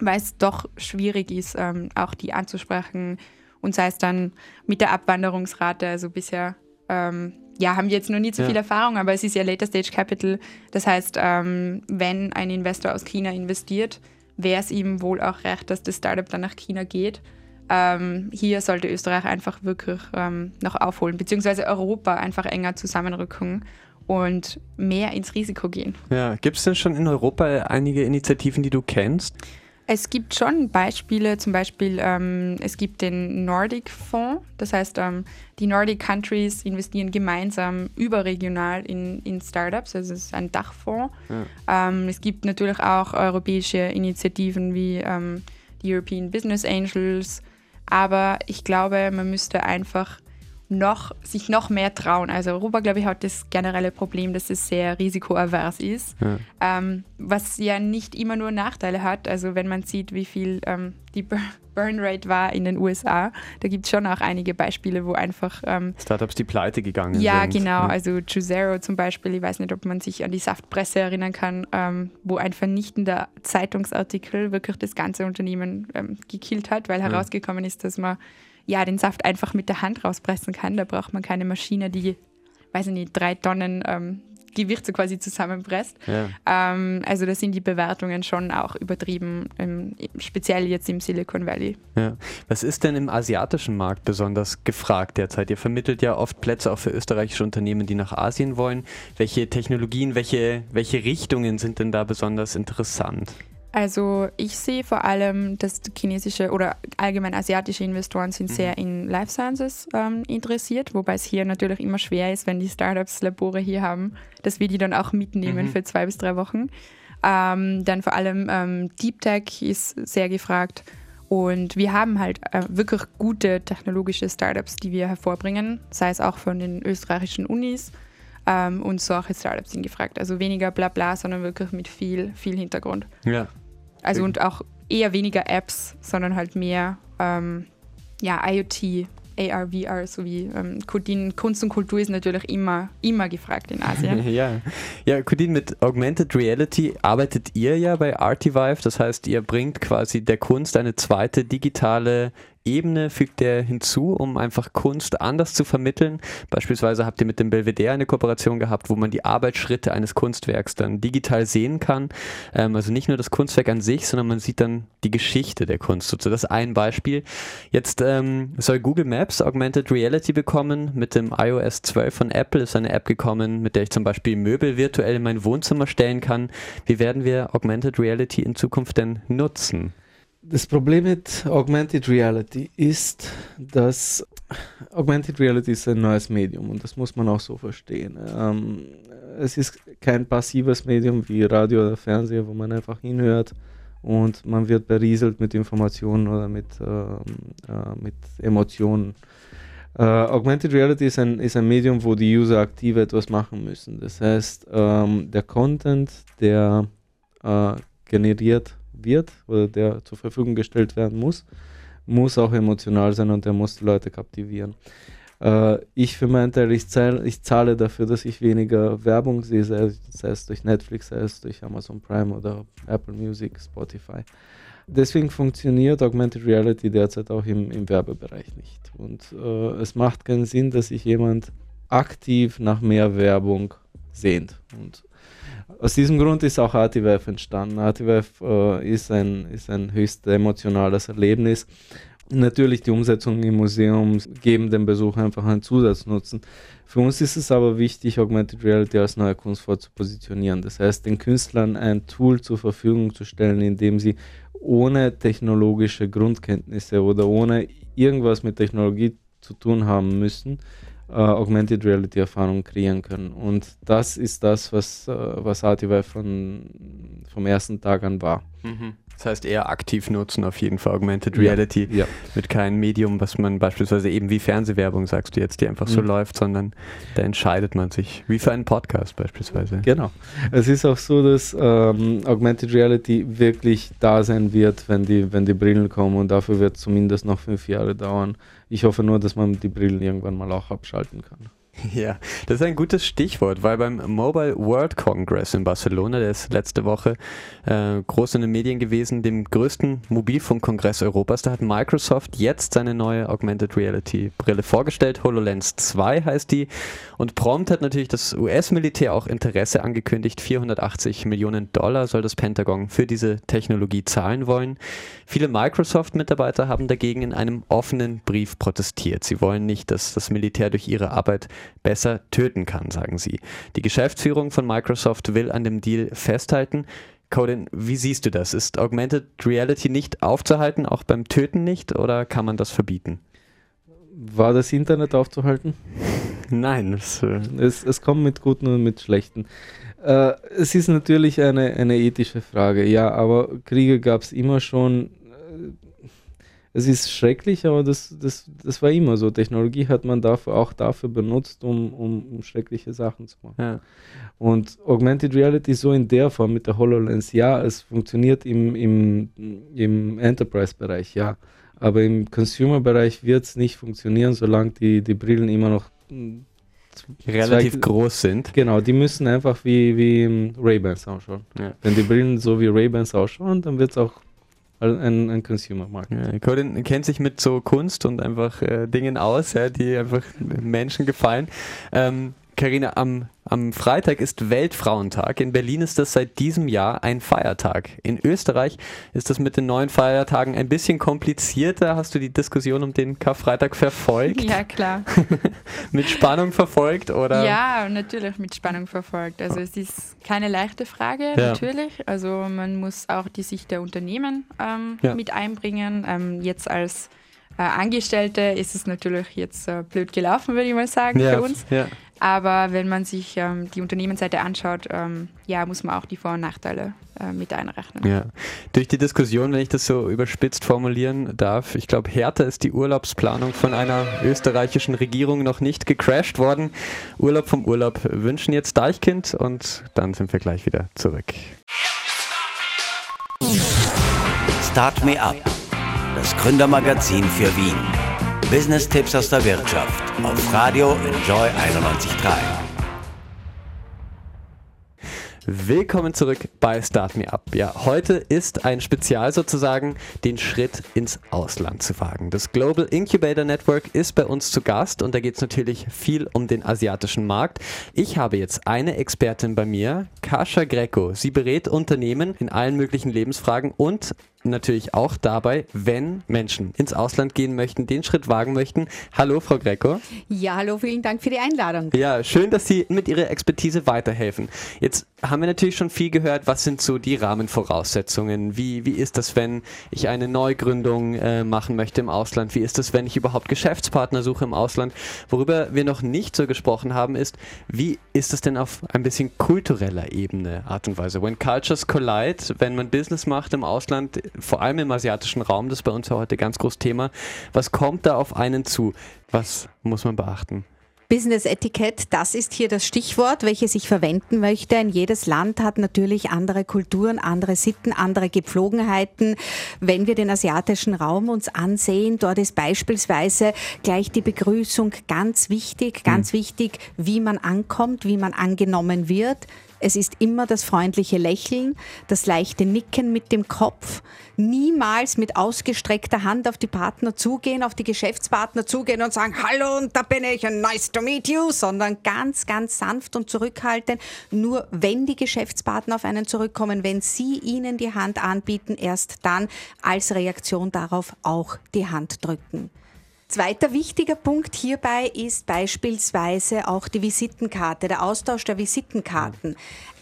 weil es doch schwierig ist, ähm, auch die anzusprechen und sei es dann mit der Abwanderungsrate, also bisher ähm, ja, haben wir jetzt noch nie so ja. viel Erfahrung, aber es ist ja Later Stage Capital. Das heißt, ähm, wenn ein Investor aus China investiert, wäre es ihm wohl auch recht, dass das Startup dann nach China geht. Ähm, hier sollte Österreich einfach wirklich ähm, noch aufholen, beziehungsweise Europa einfach enger zusammenrücken und mehr ins Risiko gehen. Ja, gibt es denn schon in Europa einige Initiativen, die du kennst? Es gibt schon Beispiele, zum Beispiel ähm, es gibt den Nordic Fonds, das heißt ähm, die Nordic Countries investieren gemeinsam überregional in, in Startups, also es ist ein Dachfonds. Ja. Ähm, es gibt natürlich auch europäische Initiativen wie ähm, die European Business Angels, aber ich glaube, man müsste einfach noch, sich noch mehr trauen. Also Europa, glaube ich, hat das generelle Problem, dass es sehr risikoavers ist, ja. ähm, was ja nicht immer nur Nachteile hat. Also wenn man sieht, wie viel ähm, die (laughs) Burn Rate war in den USA, da gibt es schon auch einige Beispiele, wo einfach ähm, Startups, die pleite gegangen ja, sind. Genau, ja, genau. Also Juicero zum Beispiel, ich weiß nicht, ob man sich an die Saftpresse erinnern kann, ähm, wo ein vernichtender Zeitungsartikel wirklich das ganze Unternehmen ähm, gekillt hat, weil herausgekommen ist, dass man ja, den Saft einfach mit der Hand rauspressen kann. Da braucht man keine Maschine, die, weiß ich nicht, drei Tonnen ähm, Gewicht so quasi zusammenpresst. Ja. Ähm, also da sind die Bewertungen schon auch übertrieben, ähm, speziell jetzt im Silicon Valley. Ja. Was ist denn im asiatischen Markt besonders gefragt derzeit? Ihr vermittelt ja oft Plätze auch für österreichische Unternehmen, die nach Asien wollen. Welche Technologien, welche, welche Richtungen sind denn da besonders interessant? Also ich sehe vor allem, dass chinesische oder allgemein asiatische Investoren sind mhm. sehr in Life Sciences ähm, interessiert, wobei es hier natürlich immer schwer ist, wenn die Startups Labore hier haben, dass wir die dann auch mitnehmen mhm. für zwei bis drei Wochen. Ähm, dann vor allem ähm, Deep Tech ist sehr gefragt und wir haben halt äh, wirklich gute technologische Startups, die wir hervorbringen, sei es auch von den österreichischen Unis. Ähm, und solche Startups sind gefragt. Also weniger Blabla, sondern wirklich mit viel, viel Hintergrund. Ja. Also und auch eher weniger Apps, sondern halt mehr ähm, ja, IoT, AR, VR sowie ähm. Kunst und Kultur ist natürlich immer, immer gefragt in Asien. (laughs) ja, ja Codin, mit Augmented Reality arbeitet ihr ja bei Artivive. Das heißt, ihr bringt quasi der Kunst eine zweite digitale Ebene fügt er hinzu, um einfach Kunst anders zu vermitteln. Beispielsweise habt ihr mit dem Belvedere eine Kooperation gehabt, wo man die Arbeitsschritte eines Kunstwerks dann digital sehen kann. Ähm, also nicht nur das Kunstwerk an sich, sondern man sieht dann die Geschichte der Kunst. So, das ist ein Beispiel. Jetzt ähm, soll Google Maps Augmented Reality bekommen. Mit dem iOS 12 von Apple ist eine App gekommen, mit der ich zum Beispiel Möbel virtuell in mein Wohnzimmer stellen kann. Wie werden wir Augmented Reality in Zukunft denn nutzen? Das Problem mit Augmented Reality ist, dass Augmented Reality ist ein neues Medium und das muss man auch so verstehen. Ähm, es ist kein passives Medium wie Radio oder Fernseher, wo man einfach hinhört und man wird berieselt mit Informationen oder mit, ähm, äh, mit Emotionen. Äh, Augmented Reality ist ein, ist ein Medium, wo die User aktiv etwas machen müssen. Das heißt, ähm, der Content, der äh, generiert wird oder der zur Verfügung gestellt werden muss, muss auch emotional sein und der muss die Leute kaptivieren. Äh, ich für meinen Teil, ich zahle, ich zahle dafür, dass ich weniger Werbung sehe, sei, sei es durch Netflix, sei es durch Amazon Prime oder Apple Music, Spotify. Deswegen funktioniert Augmented Reality derzeit auch im, im Werbebereich nicht. Und äh, es macht keinen Sinn, dass sich jemand aktiv nach mehr Werbung sehnt. Und aus diesem Grund ist auch ArtiWave entstanden. ArtiWave äh, ist, ein, ist ein höchst emotionales Erlebnis. Natürlich die Umsetzung im Museum geben dem Besuch einfach einen Zusatznutzen. Für uns ist es aber wichtig, Augmented Reality als neue Kunstform zu positionieren. Das heißt, den Künstlern ein Tool zur Verfügung zu stellen, in dem sie ohne technologische Grundkenntnisse oder ohne irgendwas mit Technologie zu tun haben müssen, äh, Augmented Reality Erfahrungen kreieren können. Und das ist das, was, äh, was Artivive von, vom ersten Tag an war. Mhm. Das heißt eher aktiv nutzen auf jeden Fall Augmented Reality ja, ja. mit keinem Medium, was man beispielsweise eben wie Fernsehwerbung sagst du jetzt, die einfach so mhm. läuft, sondern da entscheidet man sich, wie für einen Podcast beispielsweise. Genau. Es ist auch so, dass ähm, Augmented Reality wirklich da sein wird, wenn die, wenn die Brillen kommen und dafür wird es zumindest noch fünf Jahre dauern. Ich hoffe nur, dass man die Brillen irgendwann mal auch abschalten kann. (laughs) Ja, das ist ein gutes Stichwort, weil beim Mobile World Congress in Barcelona, der ist letzte Woche äh, groß in den Medien gewesen, dem größten Mobilfunkkongress Europas, da hat Microsoft jetzt seine neue Augmented Reality Brille vorgestellt. HoloLens 2 heißt die. Und prompt hat natürlich das US-Militär auch Interesse angekündigt. 480 Millionen Dollar soll das Pentagon für diese Technologie zahlen wollen. Viele Microsoft-Mitarbeiter haben dagegen in einem offenen Brief protestiert. Sie wollen nicht, dass das Militär durch ihre Arbeit besser töten kann, sagen sie. Die Geschäftsführung von Microsoft will an dem Deal festhalten. Colin, wie siehst du das? Ist Augmented Reality nicht aufzuhalten, auch beim Töten nicht, oder kann man das verbieten? War das Internet aufzuhalten? (laughs) Nein. Es, äh es, es kommt mit guten und mit schlechten. Äh, es ist natürlich eine, eine ethische Frage, ja, aber Kriege gab es immer schon es ist schrecklich, aber das, das, das war immer so. Technologie hat man dafür, auch dafür benutzt, um, um, um schreckliche Sachen zu machen. Ja. Und Augmented Reality so in der Form mit der HoloLens, ja, es funktioniert im, im, im Enterprise-Bereich, ja. Aber im Consumer-Bereich wird es nicht funktionieren, solange die, die Brillen immer noch hm, relativ zwei, groß sind. Genau, die müssen einfach wie, wie Ray-Bans ausschauen. Ja. Wenn die Brillen so wie Ray-Bans ausschauen, dann wird es auch ein, ein Consumer Market. Ja, Colin kennt sich mit so Kunst und einfach äh, Dingen aus, ja, die einfach Menschen gefallen. Ähm, Carina, am, am Freitag ist Weltfrauentag. In Berlin ist das seit diesem Jahr ein Feiertag. In Österreich ist das mit den neuen Feiertagen ein bisschen komplizierter. Hast du die Diskussion um den Karfreitag verfolgt? Ja, klar. (laughs) mit Spannung verfolgt, oder? Ja, natürlich mit Spannung verfolgt. Also es ist keine leichte Frage, ja. natürlich. Also man muss auch die Sicht der Unternehmen ähm, ja. mit einbringen. Ähm, jetzt als äh, Angestellte ist es natürlich jetzt äh, blöd gelaufen, würde ich mal sagen, ja, für uns. Ja. Aber wenn man sich ähm, die Unternehmensseite anschaut, ähm, ja, muss man auch die Vor- und Nachteile äh, mit einrechnen. Ja. Durch die Diskussion, wenn ich das so überspitzt formulieren darf, ich glaube, härter ist die Urlaubsplanung von einer österreichischen Regierung noch nicht gecrashed worden. Urlaub vom Urlaub wünschen jetzt Deichkind und dann sind wir gleich wieder zurück. Start Me Up, das Gründermagazin für Wien. Business-Tipps aus der Wirtschaft auf Radio Enjoy 91.3. Willkommen zurück bei Start Me Up. Ja, heute ist ein Spezial sozusagen, den Schritt ins Ausland zu wagen. Das Global Incubator Network ist bei uns zu Gast und da geht es natürlich viel um den asiatischen Markt. Ich habe jetzt eine Expertin bei mir, Kasha Greco. Sie berät Unternehmen in allen möglichen Lebensfragen und natürlich auch dabei, wenn Menschen ins Ausland gehen möchten, den Schritt wagen möchten. Hallo, Frau Greco. Ja, hallo, vielen Dank für die Einladung. Ja, schön, dass Sie mit Ihrer Expertise weiterhelfen. Jetzt haben wir natürlich schon viel gehört. Was sind so die Rahmenvoraussetzungen? Wie, wie ist das, wenn ich eine Neugründung äh, machen möchte im Ausland? Wie ist das, wenn ich überhaupt Geschäftspartner suche im Ausland? Worüber wir noch nicht so gesprochen haben, ist, wie ist das denn auf ein bisschen kultureller Ebene, Art und Weise? When cultures collide, wenn man Business macht im Ausland, vor allem im asiatischen Raum, das ist bei uns ja heute ganz großes Thema. Was kommt da auf einen zu? Was muss man beachten? Business Etikett, das ist hier das Stichwort, welches ich verwenden möchte. Ein jedes Land hat natürlich andere Kulturen, andere Sitten, andere Gepflogenheiten. Wenn wir den asiatischen Raum uns ansehen, dort ist beispielsweise gleich die Begrüßung ganz wichtig, ganz mhm. wichtig, wie man ankommt, wie man angenommen wird. Es ist immer das freundliche Lächeln, das leichte Nicken mit dem Kopf, niemals mit ausgestreckter Hand auf die Partner zugehen, auf die Geschäftspartner zugehen und sagen, hallo und da bin ich und nice to meet you, sondern ganz, ganz sanft und zurückhaltend. Nur wenn die Geschäftspartner auf einen zurückkommen, wenn sie ihnen die Hand anbieten, erst dann als Reaktion darauf auch die Hand drücken. Zweiter wichtiger Punkt hierbei ist beispielsweise auch die Visitenkarte, der Austausch der Visitenkarten.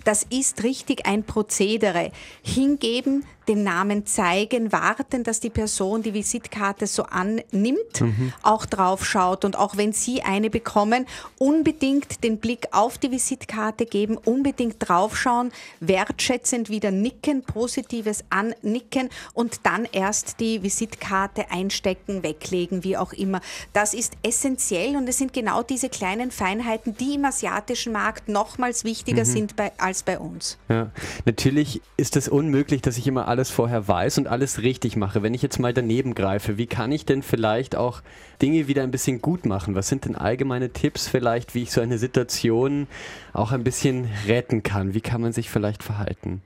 Das ist richtig ein Prozedere. Hingeben, den Namen zeigen, warten, dass die Person die Visitkarte so annimmt, mhm. auch drauf schaut und auch wenn Sie eine bekommen, unbedingt den Blick auf die Visitkarte geben, unbedingt draufschauen, wertschätzend wieder nicken, positives annicken und dann erst die Visitkarte einstecken, weglegen, wie auch immer. Das ist essentiell und es sind genau diese kleinen Feinheiten, die im asiatischen Markt nochmals wichtiger mhm. sind bei, als bei uns. Ja, natürlich ist es unmöglich, dass ich immer alle alles vorher weiß und alles richtig mache, wenn ich jetzt mal daneben greife, wie kann ich denn vielleicht auch Dinge wieder ein bisschen gut machen? Was sind denn allgemeine Tipps vielleicht, wie ich so eine Situation auch ein bisschen retten kann? Wie kann man sich vielleicht verhalten?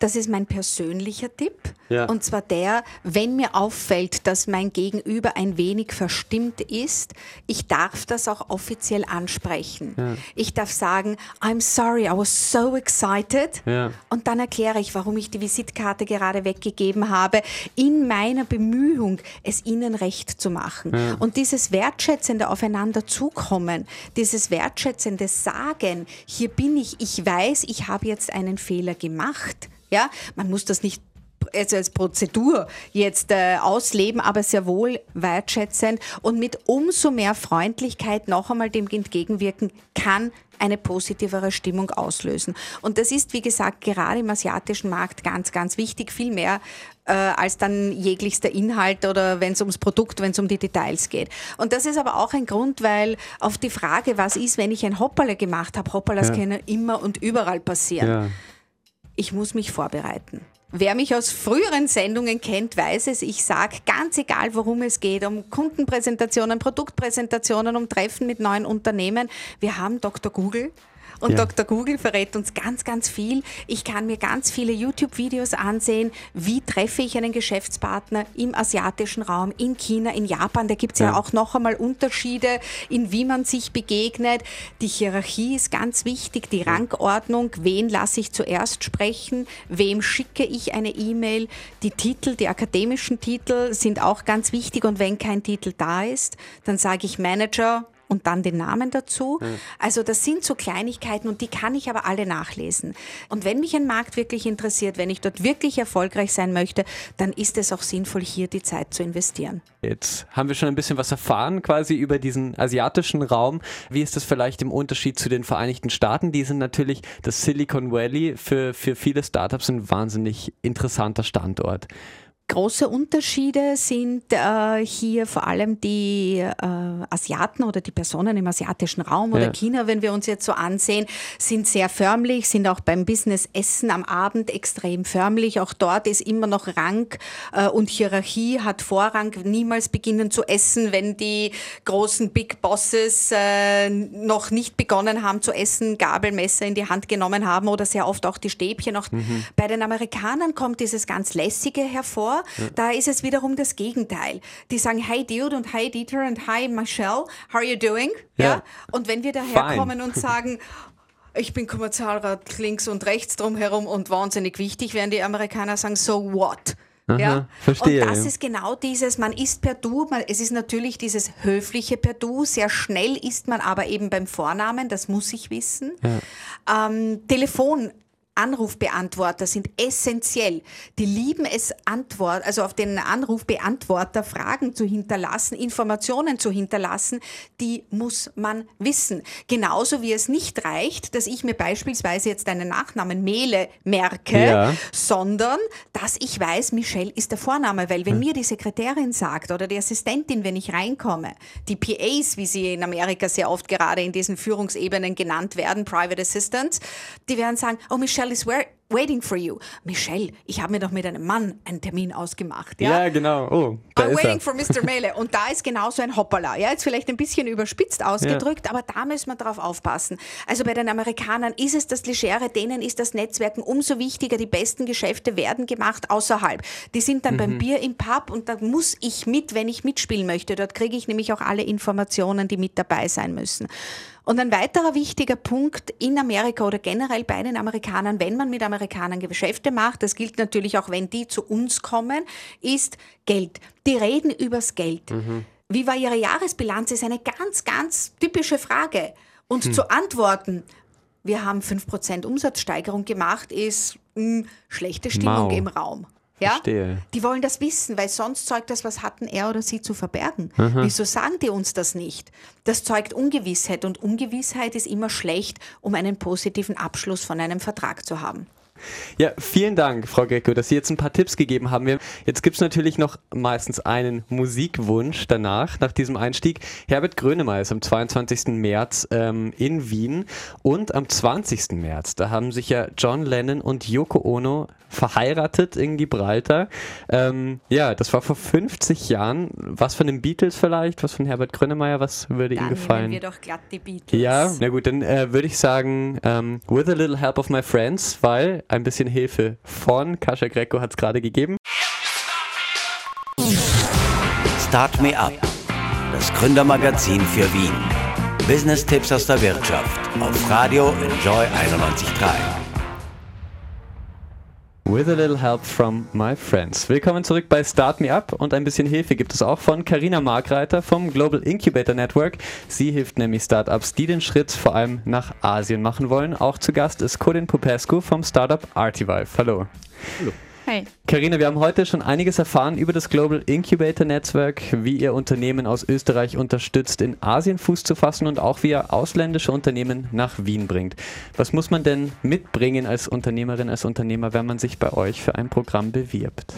Das ist mein persönlicher Tipp. Ja. Und zwar der, wenn mir auffällt, dass mein Gegenüber ein wenig verstimmt ist, ich darf das auch offiziell ansprechen. Ja. Ich darf sagen, I'm sorry, I was so excited. Ja. Und dann erkläre ich, warum ich die Visitkarte gerade weggegeben habe, in meiner Bemühung, es ihnen recht zu machen. Und dieses wertschätzende Aufeinander zukommen, dieses wertschätzende Sagen, hier bin ich, ich weiß, ich habe jetzt einen Fehler gemacht ja, man muss das nicht also als Prozedur jetzt äh, ausleben, aber sehr wohl wertschätzend und mit umso mehr Freundlichkeit noch einmal dem entgegenwirken kann eine positivere Stimmung auslösen. Und das ist, wie gesagt, gerade im asiatischen Markt ganz, ganz wichtig, viel mehr äh, als dann jeglichster Inhalt oder wenn es ums Produkt, wenn es um die Details geht. Und das ist aber auch ein Grund, weil auf die Frage, was ist, wenn ich ein Hopperle gemacht habe, Hopperlas ja. können immer und überall passieren. Ja ich muss mich vorbereiten. Wer mich aus früheren Sendungen kennt, weiß es, ich sage ganz egal, worum es geht, um Kundenpräsentationen, Produktpräsentationen, um Treffen mit neuen Unternehmen. Wir haben Dr. Google, und ja. Dr. Google verrät uns ganz, ganz viel. Ich kann mir ganz viele YouTube-Videos ansehen. Wie treffe ich einen Geschäftspartner im asiatischen Raum, in China, in Japan? Da gibt es ja. ja auch noch einmal Unterschiede, in wie man sich begegnet. Die Hierarchie ist ganz wichtig, die Rangordnung. Wen lasse ich zuerst sprechen? Wem schicke ich eine E-Mail? Die Titel, die akademischen Titel sind auch ganz wichtig. Und wenn kein Titel da ist, dann sage ich Manager, und dann den Namen dazu. Mhm. Also das sind so Kleinigkeiten und die kann ich aber alle nachlesen. Und wenn mich ein Markt wirklich interessiert, wenn ich dort wirklich erfolgreich sein möchte, dann ist es auch sinnvoll, hier die Zeit zu investieren. Jetzt haben wir schon ein bisschen was erfahren quasi über diesen asiatischen Raum. Wie ist das vielleicht im Unterschied zu den Vereinigten Staaten? Die sind natürlich das Silicon Valley für, für viele Startups ein wahnsinnig interessanter Standort. Große Unterschiede sind äh, hier vor allem die äh, Asiaten oder die Personen im asiatischen Raum oder ja. China, wenn wir uns jetzt so ansehen, sind sehr förmlich, sind auch beim Business-Essen am Abend extrem förmlich. Auch dort ist immer noch Rang äh, und Hierarchie hat Vorrang. Niemals beginnen zu essen, wenn die großen Big Bosses äh, noch nicht begonnen haben zu essen, Gabelmesser in die Hand genommen haben oder sehr oft auch die Stäbchen. Auch mhm. bei den Amerikanern kommt dieses ganz lässige hervor. Ja. Da ist es wiederum das Gegenteil. Die sagen Hey Dude und Hi Dieter und Hi Michelle, how are you doing? Ja. ja? Und wenn wir daherkommen und (laughs) sagen, ich bin Kommerzialrat links und rechts drumherum und wahnsinnig wichtig, werden die Amerikaner sagen, so what? Aha, ja, verstehe. Und das ist genau dieses, man ist per Du, man, es ist natürlich dieses höfliche per Du, sehr schnell ist man aber eben beim Vornamen, das muss ich wissen. Ja. Ähm, Telefon Anrufbeantworter sind essentiell. Die lieben es, Antwort, also auf den Anrufbeantworter Fragen zu hinterlassen, Informationen zu hinterlassen, die muss man wissen. Genauso wie es nicht reicht, dass ich mir beispielsweise jetzt einen Nachnamen Mele merke, ja. sondern dass ich weiß, Michelle ist der Vorname, weil wenn hm. mir die Sekretärin sagt oder die Assistentin, wenn ich reinkomme, die PAs, wie sie in Amerika sehr oft gerade in diesen Führungsebenen genannt werden, Private Assistants, die werden sagen, oh Michelle, is where waiting for you. Michelle, ich habe mir doch mit einem Mann einen Termin ausgemacht. Ja, ja genau. Oh, da I'm waiting er. for Mr. Mele. Und da ist genauso ein Hoppala. Ja, jetzt vielleicht ein bisschen überspitzt ausgedrückt, ja. aber da müssen wir drauf aufpassen. Also bei den Amerikanern ist es das Legere, denen ist das Netzwerken umso wichtiger. Die besten Geschäfte werden gemacht außerhalb. Die sind dann mhm. beim Bier im Pub und da muss ich mit, wenn ich mitspielen möchte. Dort kriege ich nämlich auch alle Informationen, die mit dabei sein müssen. Und ein weiterer wichtiger Punkt in Amerika oder generell bei den Amerikanern, wenn man mit Amerikanern Geschäfte macht, das gilt natürlich auch, wenn die zu uns kommen, ist Geld. Die reden übers Geld. Mhm. Wie war Ihre Jahresbilanz? Ist eine ganz, ganz typische Frage. Und hm. zu antworten, wir haben 5% Umsatzsteigerung gemacht, ist mh, hm, schlechte Stimmung Mau. im Raum. Ja? Verstehe. Die wollen das wissen, weil sonst zeugt das, was hatten er oder sie zu verbergen. Aha. Wieso sagen die uns das nicht? Das zeugt Ungewissheit und Ungewissheit ist immer schlecht, um einen positiven Abschluss von einem Vertrag zu haben. Ja, vielen Dank, Frau Gecko, dass Sie jetzt ein paar Tipps gegeben haben. Jetzt gibt es natürlich noch meistens einen Musikwunsch danach, nach diesem Einstieg. Herbert Grönemeyer ist am 22. März ähm, in Wien und am 20. März, da haben sich ja John Lennon und Yoko Ono verheiratet in Gibraltar. Ähm, ja, das war vor 50 Jahren. Was von den Beatles vielleicht? Was von Herbert Grönemeyer? Was würde dann Ihnen gefallen? wir doch glatt die Beatles. Ja, na gut, dann äh, würde ich sagen, ähm, With a Little Help of My Friends, weil ein bisschen Hilfe von Kascha Greco hat es gerade gegeben. Start Me Up, das Gründermagazin für Wien. Business-Tipps aus der Wirtschaft auf Radio Enjoy 91.3. With a little help from my friends. Willkommen zurück bei Start Me Up und ein bisschen Hilfe gibt es auch von Karina Markreiter vom Global Incubator Network. Sie hilft nämlich Startups, die den Schritt vor allem nach Asien machen wollen. Auch zu Gast ist Colin Popescu vom Startup Artivive. Hallo. Hallo. Hey. Karina, wir haben heute schon einiges erfahren über das Global Incubator Netzwerk, wie ihr Unternehmen aus Österreich unterstützt, in Asien Fuß zu fassen und auch wie ihr ausländische Unternehmen nach Wien bringt. Was muss man denn mitbringen als Unternehmerin, als Unternehmer, wenn man sich bei euch für ein Programm bewirbt?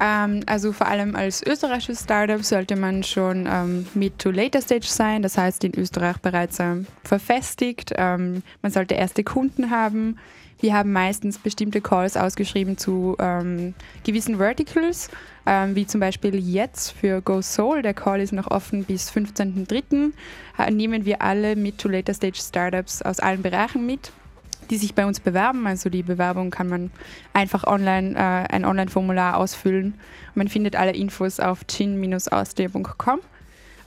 Ähm, also vor allem als österreichisches Startup sollte man schon ähm, mit to later stage sein, das heißt in Österreich bereits ähm, verfestigt. Ähm, man sollte erste Kunden haben wir haben meistens bestimmte Calls ausgeschrieben zu ähm, gewissen Verticals, ähm, wie zum Beispiel jetzt für Go Soul. Der Call ist noch offen bis 15.03. Äh, nehmen wir alle mit to Later Stage Startups aus allen Bereichen mit die sich bei uns bewerben. Also die Bewerbung kann man einfach online, äh, ein Online-Formular ausfüllen. Man findet alle Infos auf chin-austria.com.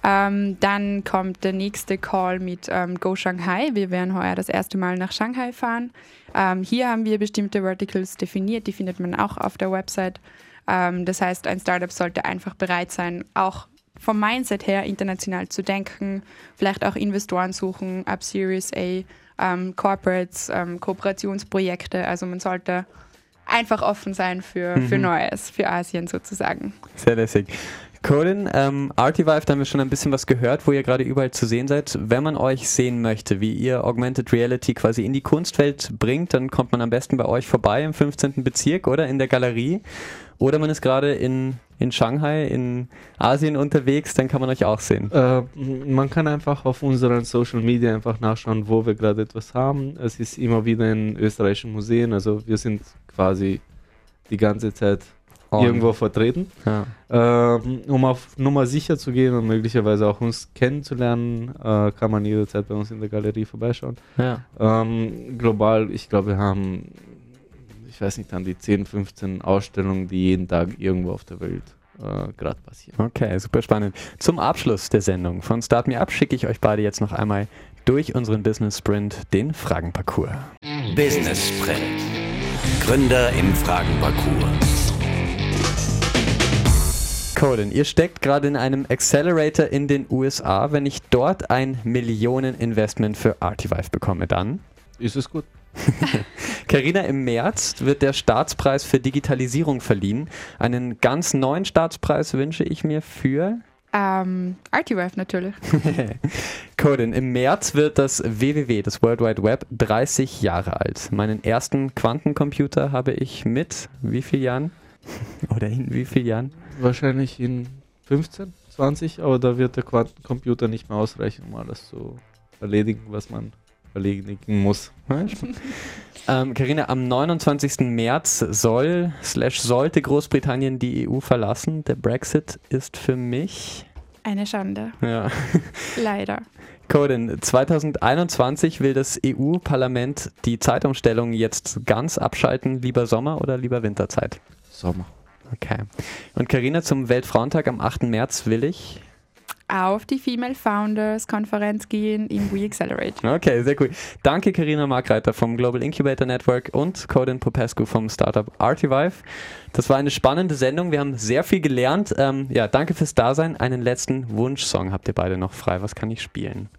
Ähm, dann kommt der nächste Call mit ähm, Go Shanghai. Wir werden heuer das erste Mal nach Shanghai fahren. Ähm, hier haben wir bestimmte Verticals definiert, die findet man auch auf der Website. Ähm, das heißt, ein Startup sollte einfach bereit sein, auch vom Mindset her international zu denken, vielleicht auch Investoren suchen, ab Series A, ähm, Corporates, ähm, Kooperationsprojekte. Also man sollte einfach offen sein für, mhm. für Neues, für Asien sozusagen. Sehr lässig. Colin, ähm, Artivive, da haben wir schon ein bisschen was gehört, wo ihr gerade überall zu sehen seid. Wenn man euch sehen möchte, wie ihr Augmented Reality quasi in die Kunstwelt bringt, dann kommt man am besten bei euch vorbei im 15. Bezirk oder in der Galerie. Oder man ist gerade in, in Shanghai, in Asien unterwegs, dann kann man euch auch sehen. Äh, man kann einfach auf unseren Social Media einfach nachschauen, wo wir gerade etwas haben. Es ist immer wieder in österreichischen Museen, also wir sind quasi die ganze Zeit On. irgendwo vertreten. Ja. Ähm, um auf Nummer sicher zu gehen und möglicherweise auch uns kennenzulernen, äh, kann man jederzeit bei uns in der Galerie vorbeischauen. Ja. Ähm, global, ich glaube, wir haben ich weiß nicht, an die 10, 15 Ausstellungen, die jeden Tag irgendwo auf der Welt äh, gerade passieren. Okay, super spannend. Zum Abschluss der Sendung von Start Me Up schicke ich euch beide jetzt noch einmal durch unseren Business Sprint den Fragenparcours. Business Sprint. Gründer im Fragenparcours. Colin, ihr steckt gerade in einem Accelerator in den USA. Wenn ich dort ein Millionen-Investment für Artivive bekomme, dann ist es gut. (laughs) Carina, im März wird der Staatspreis für Digitalisierung verliehen. Einen ganz neuen Staatspreis wünsche ich mir für ähm, Artivive natürlich. (laughs) Codin, im März wird das WWW, das World Wide Web, 30 Jahre alt. Meinen ersten Quantencomputer habe ich mit wie vielen Jahren? (laughs) Oder in wie vielen Jahren? Wahrscheinlich in 15, 20, aber da wird der Quantencomputer nicht mehr ausreichen, um alles zu erledigen, was man erledigen muss. Karina, ähm, am 29. März soll, slash sollte Großbritannien die EU verlassen. Der Brexit ist für mich eine Schande. Ja. Leider. Coden, 2021 will das EU-Parlament die Zeitumstellung jetzt ganz abschalten. Lieber Sommer oder lieber Winterzeit? Sommer. Okay. Und Karina, zum Weltfrauentag am 8. März will ich auf die Female Founders Konferenz gehen im We Accelerate. Okay, sehr cool. Danke Karina Markreiter vom Global Incubator Network und Coden Popescu vom Startup Artivive. Das war eine spannende Sendung. Wir haben sehr viel gelernt. Ähm, ja, danke fürs Dasein. Einen letzten Wunschsong habt ihr beide noch frei. Was kann ich spielen?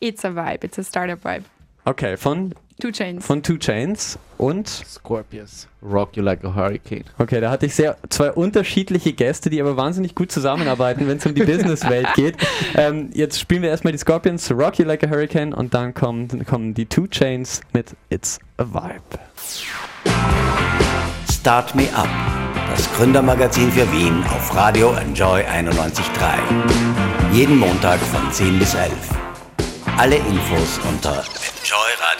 It's a Vibe. It's a Startup Vibe. Okay, von Two Chains. Von Two Chains und Scorpius. Rock You Like a Hurricane. Okay, da hatte ich sehr zwei unterschiedliche Gäste, die aber wahnsinnig gut zusammenarbeiten, wenn es um die Businesswelt geht. (laughs) Ähm, jetzt spielen wir erstmal die Scorpions, Rock You Like a Hurricane und dann kommen, kommen die Two Chains mit It's a Vibe. Start Me Up, das Gründermagazin für Wien auf Radio Enjoy 91.3. Jeden Montag von 10 bis 11. Alle Infos unter enjoyradio